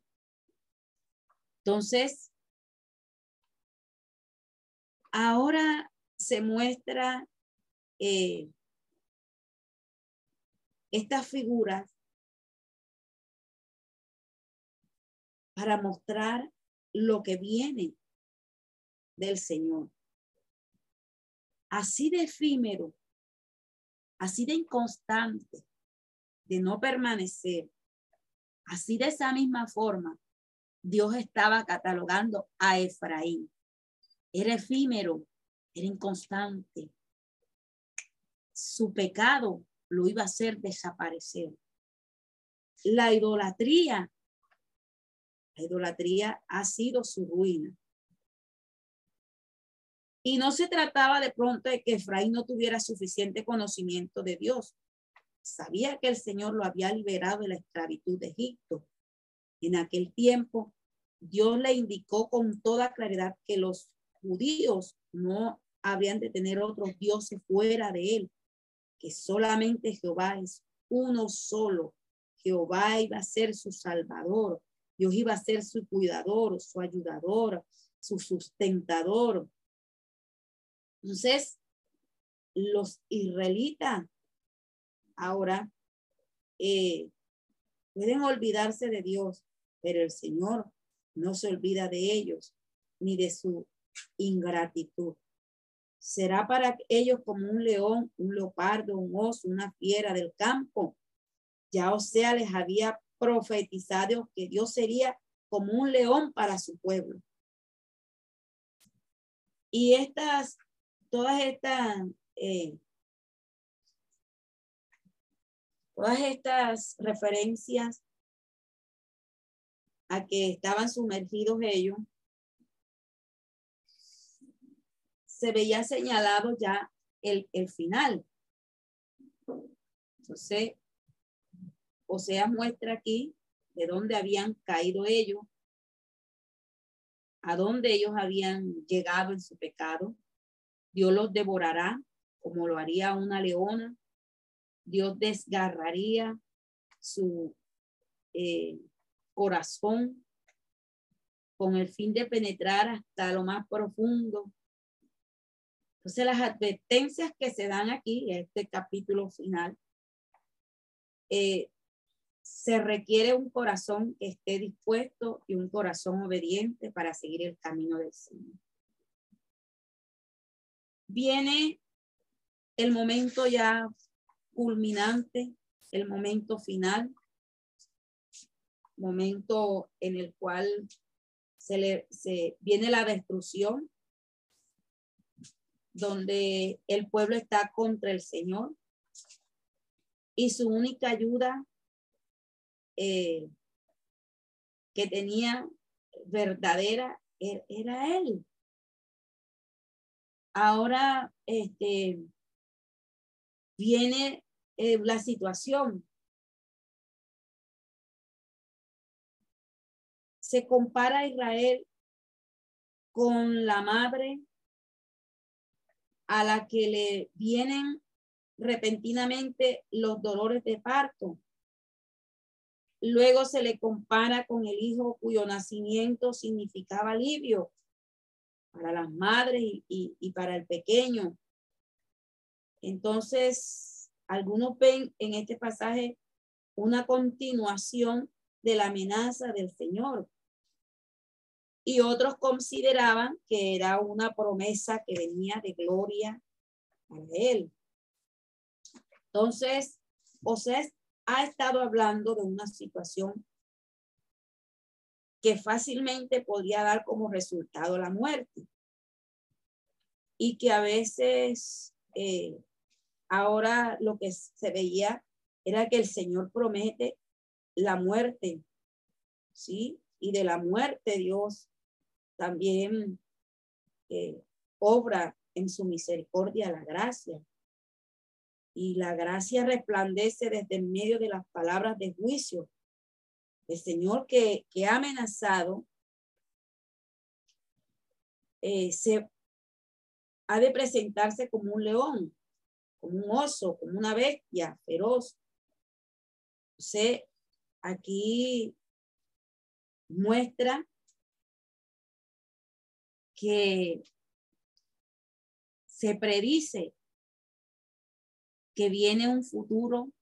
Entonces, ahora se muestra eh, estas figuras para mostrar lo que viene del Señor. Así de efímero, así de inconstante, de no permanecer, así de esa misma forma, Dios estaba catalogando a Efraín. Era efímero, era inconstante. Su pecado lo iba a hacer desaparecer. La idolatría la idolatría ha sido su ruina. Y no se trataba de pronto de que Efraín no tuviera suficiente conocimiento de Dios. Sabía que el Señor lo había liberado de la esclavitud de Egipto. En aquel tiempo, Dios le indicó con toda claridad que los judíos no habrían de tener otros dioses fuera de él, que solamente Jehová es uno solo. Jehová iba a ser su salvador, Dios iba a ser su cuidador, su ayudador, su sustentador. Entonces, los israelitas ahora eh, pueden olvidarse de Dios, pero el Señor no se olvida de ellos ni de su ingratitud. Será para ellos como un león, un leopardo, un oso, una fiera del campo. Ya o sea, les había profetizado que Dios sería como un león para su pueblo. Y estas, todas estas, eh, todas estas referencias a que estaban sumergidos ellos, se veía señalado ya el, el final. Entonces, o sea, muestra aquí de dónde habían caído ellos, a dónde ellos habían llegado en su pecado. Dios los devorará como lo haría una leona. Dios desgarraría su eh, corazón con el fin de penetrar hasta lo más profundo. Entonces las advertencias que se dan aquí, en este capítulo final, eh, se requiere un corazón que esté dispuesto y un corazón obediente para seguir el camino del Señor. Viene el momento ya culminante, el momento final, momento en el cual se le se viene la destrucción, donde el pueblo está contra el Señor y su única ayuda eh, que tenía verdadera e-, era él. Ahora este, viene eh, la situación. Se compara a Israel con la madre a la que le vienen repentinamente los dolores de parto Luego se le compara con el hijo cuyo nacimiento significaba alivio para las madres y, para el pequeño. Entonces, algunos ven en este pasaje una continuación de la amenaza del Señor. Y otros consideraban que era una promesa que venía de gloria para él. Entonces, sea ha estado hablando de una situación que fácilmente podría dar como resultado la muerte y que a veces eh, ahora lo que se veía era que el Señor promete la muerte, ¿sí? Y de la muerte Dios también eh, obra en su misericordia la gracia. Y la gracia resplandece desde el medio de las palabras de juicio. El Señor que, que ha amenazado eh, se ha de presentarse como un león, como un oso, como una bestia feroz. Se aquí muestra que se predice que viene un futuro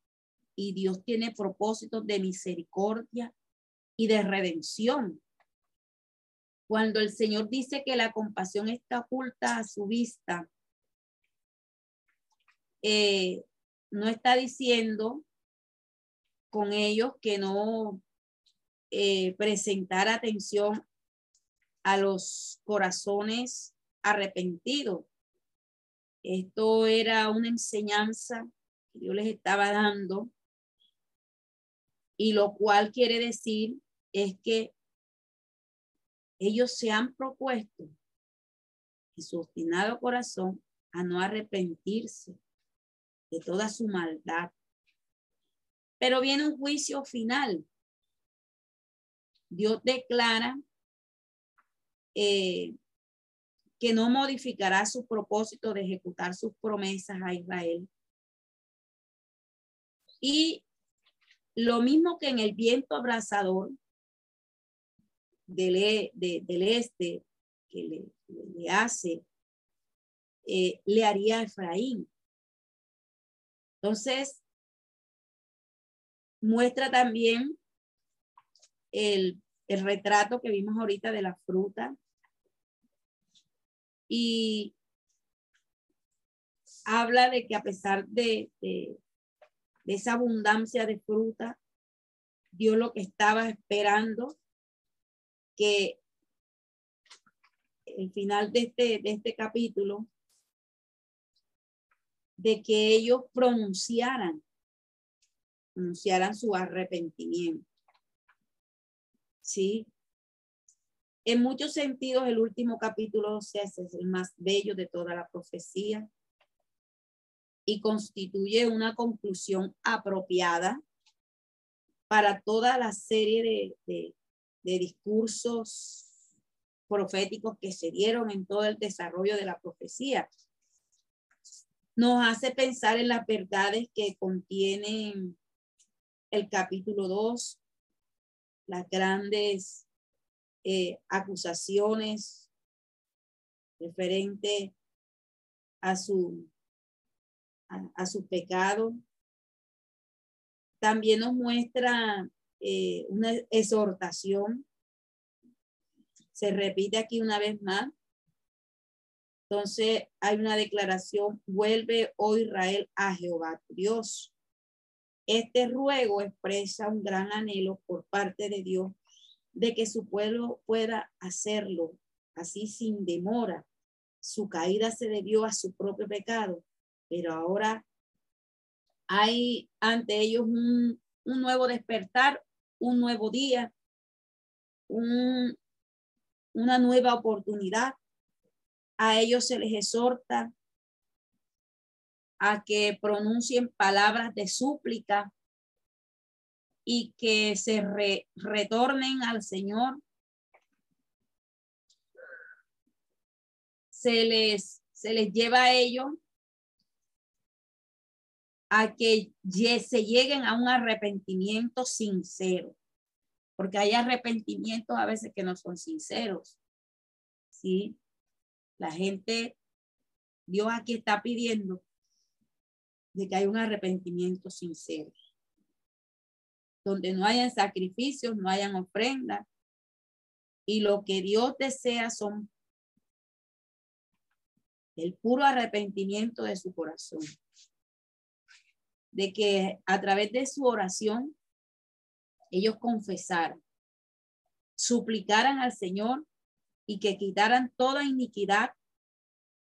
y Dios tiene propósitos de misericordia y de redención. Cuando el Señor dice que la compasión está oculta a su vista, eh, no está diciendo con ellos que no eh, presentar atención a los corazones arrepentidos, esto era una enseñanza que Dios les estaba dando y lo cual quiere decir es que ellos se han propuesto en su obstinado corazón a no arrepentirse de toda su maldad. Pero viene un juicio final. Dios declara eh, que no modificará su propósito de ejecutar sus promesas a Israel. Y lo mismo que en el viento abrasador del, e, del este que le, hace, eh, le haría a Efraín. Entonces, muestra también el, el retrato que vimos ahorita de la fruta y habla de que a pesar de, esa abundancia de fruta, Dios lo que estaba esperando, que el final de este, de este capítulo, de que ellos pronunciaran, pronunciaran su arrepentimiento. ¿Sí? En muchos sentidos, el último capítulo es el más bello de toda la profecía y constituye una conclusión apropiada para toda la serie de, discursos proféticos que se dieron en todo el desarrollo de la profecía. Nos hace pensar en las verdades que contiene el capítulo 2, las grandes eh, acusaciones referente a su, a, pecado. También nos muestra eh, una exhortación. Se repite aquí una vez más. Entonces hay una declaración, vuelve, oh Israel, a Jehová Dios. Este ruego expresa un gran anhelo por parte de Dios de que su pueblo pueda hacerlo así sin demora. Su caída se debió a su propio pecado, pero ahora hay ante ellos un, nuevo despertar, un nuevo día, una nueva oportunidad. A ellos se les exhorta a que pronuncien palabras de súplica, y que se retornen al Señor. Se les, se les lleva a ellos a que se lleguen a un arrepentimiento sincero, porque hay arrepentimientos a veces que no son sinceros. ¿sí? La gente, Dios aquí está pidiendo de que haya un arrepentimiento sincero donde no hayan sacrificios, no hayan ofrendas. Y lo que Dios desea son el puro arrepentimiento de su corazón. De que a través de su oración ellos confesaran, suplicaran al Señor y que quitaran toda iniquidad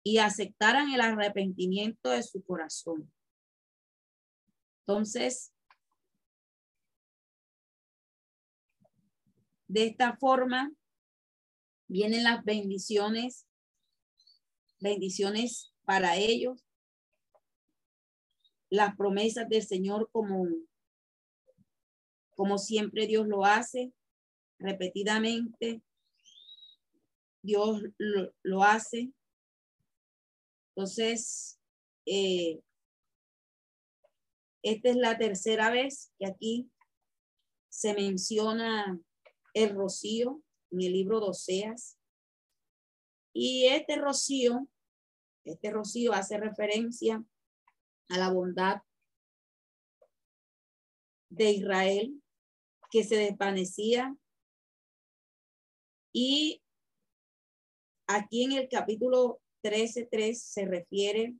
y aceptaran el arrepentimiento de su corazón. Entonces, De esta forma vienen las bendiciones, bendiciones para ellos, las promesas del Señor como, como siempre Dios lo hace, repetidamente. Dios lo, hace. Entonces, eh, esta es la tercera vez que aquí se menciona el rocío en el libro de Oseas. Y este rocío, este rocío hace referencia a la bondad de Israel que se desvanecía. Y aquí en el capítulo 13.3 se refiere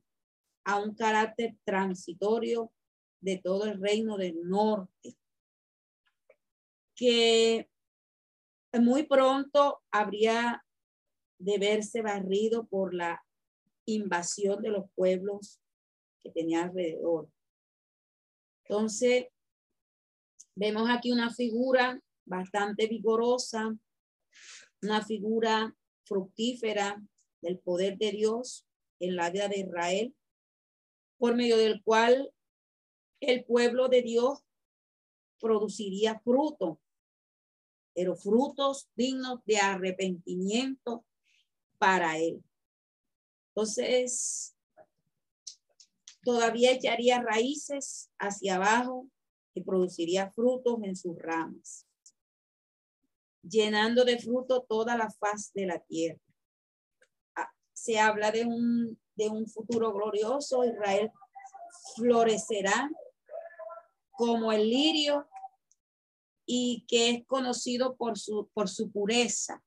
a un carácter transitorio de todo el reino del norte, que muy pronto habría de verse barrido por la invasión de los pueblos que tenía alrededor. Entonces, vemos aquí una figura bastante vigorosa, una figura fructífera del poder de Dios en la vida de Israel, por medio del cual el pueblo de Dios produciría fruto, pero frutos dignos de arrepentimiento para él. Entonces, todavía echaría raíces hacia abajo y produciría frutos en sus ramas, llenando de fruto toda la faz de la tierra. Ah, se habla de un, de un futuro glorioso, Israel florecerá como el lirio y que es conocido por su, por su pureza.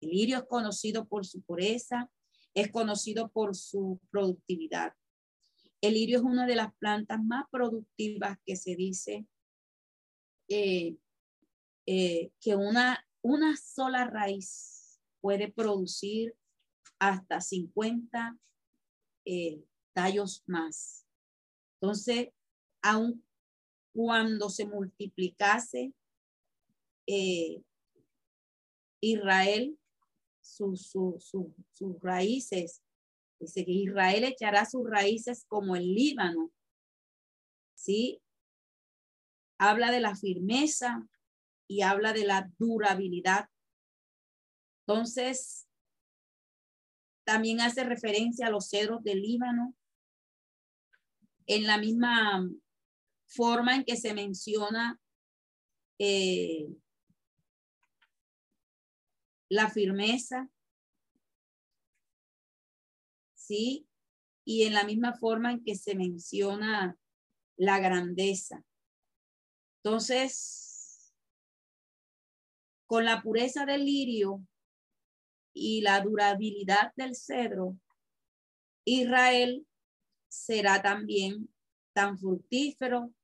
El lirio es conocido por su pureza, es conocido por su productividad. El lirio es una de las plantas más productivas que se dice eh, eh, que una, una sola raíz puede producir hasta 50 eh, tallos más. Entonces, aun cuando se multiplicase eh, Israel, sus raíces, dice que Israel echará sus raíces como el Líbano, ¿sí? Habla de la firmeza y habla de la durabilidad. Entonces, también hace referencia a los cedros del Líbano en la misma forma en que se menciona eh, la firmeza, ¿sí? Y en la misma forma en que se menciona la grandeza. Entonces, con la pureza del lirio y la durabilidad del cedro, Israel será también tan fructífero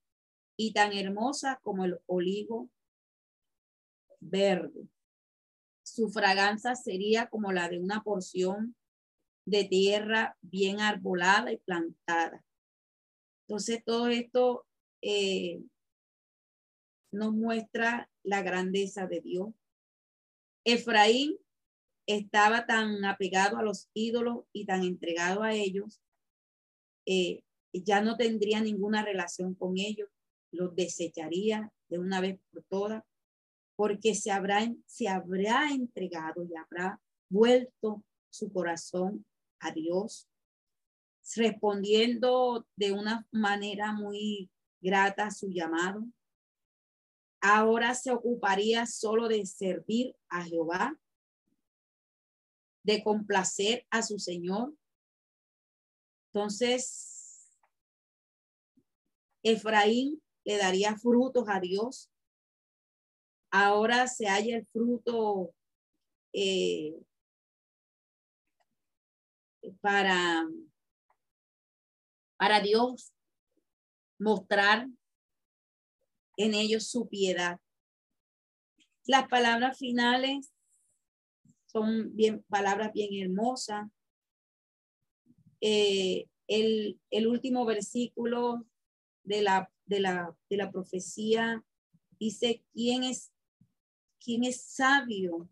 y tan hermosa como el olivo verde. Su fragancia sería como la de una porción de tierra bien arbolada y plantada. Entonces, todo esto eh, nos muestra la grandeza de Dios. Efraín estaba tan apegado a los ídolos y tan entregado a ellos eh, ya no tendría ninguna relación con ellos, los desecharía de una vez por todas, porque se habrá, se habrá entregado y habrá vuelto su corazón a Dios, respondiendo de una manera muy grata a su llamado. Ahora se ocuparía solo de servir a Jehová, de complacer a su Señor. Entonces, Efraín le daría frutos a Dios. Ahora se halla el fruto eh, para, para Dios mostrar en ellos su piedad. Las palabras finales son bien, palabras bien hermosas. Eh, el, el último versículo de la, de la, de la profecía dice quién es, ¿quién es sabio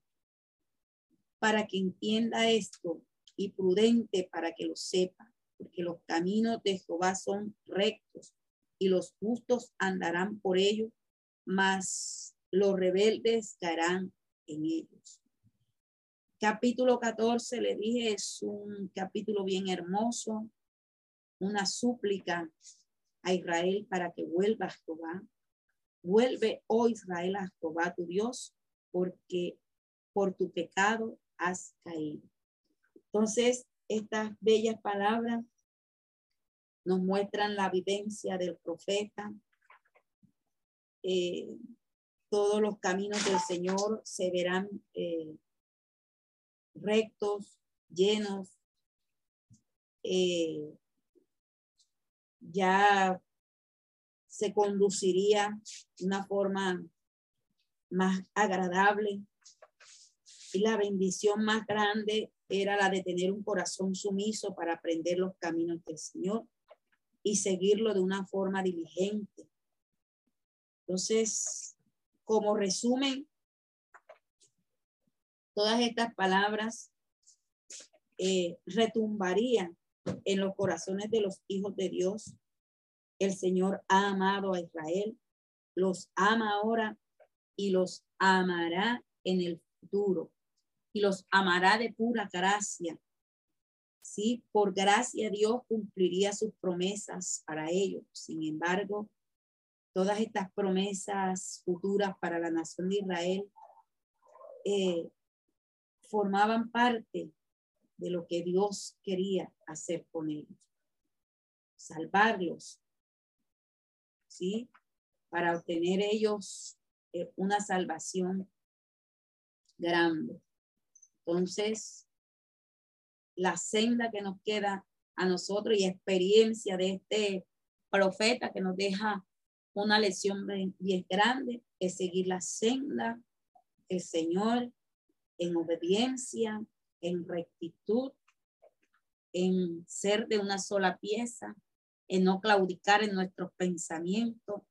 para que entienda esto y prudente para que lo sepa? Porque los caminos de Jehová son rectos y los justos andarán por ellos, mas los rebeldes caerán en ellos. Capítulo 14, le dije, es un capítulo bien hermoso, una súplica a Israel para que vuelva a Jehová. Vuelve, oh Israel, a Jehová tu Dios, porque por tu pecado has caído. Entonces, estas bellas palabras nos muestran la vivencia del profeta. Eh, todos los caminos del Señor se verán eh, rectos, llenos. Eh, ya se conduciría de una forma más agradable. Y la bendición más grande era la de tener un corazón sumiso para aprender los caminos del Señor y seguirlo de una forma diligente. Entonces, como resumen, todas estas palabras eh, retumbarían en los corazones de los hijos de Dios. El Señor ha amado a Israel, los ama ahora y los amará en el futuro y los amará de pura gracia. Sí, por gracia Dios cumpliría sus promesas para ellos. Sin embargo, todas estas promesas futuras para la nación de Israel eh, formaban parte de lo que Dios quería hacer con ellos. Salvarlos, ¿sí? Para obtener ellos eh, una salvación grande. Entonces, la senda que nos queda a nosotros y experiencia de este profeta que nos deja una lección bien grande es seguir la senda del Señor en obediencia, en rectitud, en ser de una sola pieza, en no claudicar en nuestros pensamientos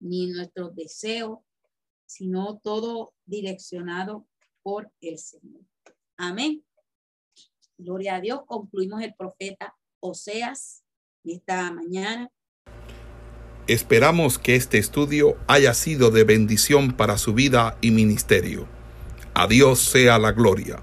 ni nuestros deseos, sino todo direccionado por el Señor. Amén. Gloria a Dios. Concluimos el profeta Oseas esta mañana. Esperamos que este estudio haya sido de bendición para su vida y ministerio. A Dios sea la gloria.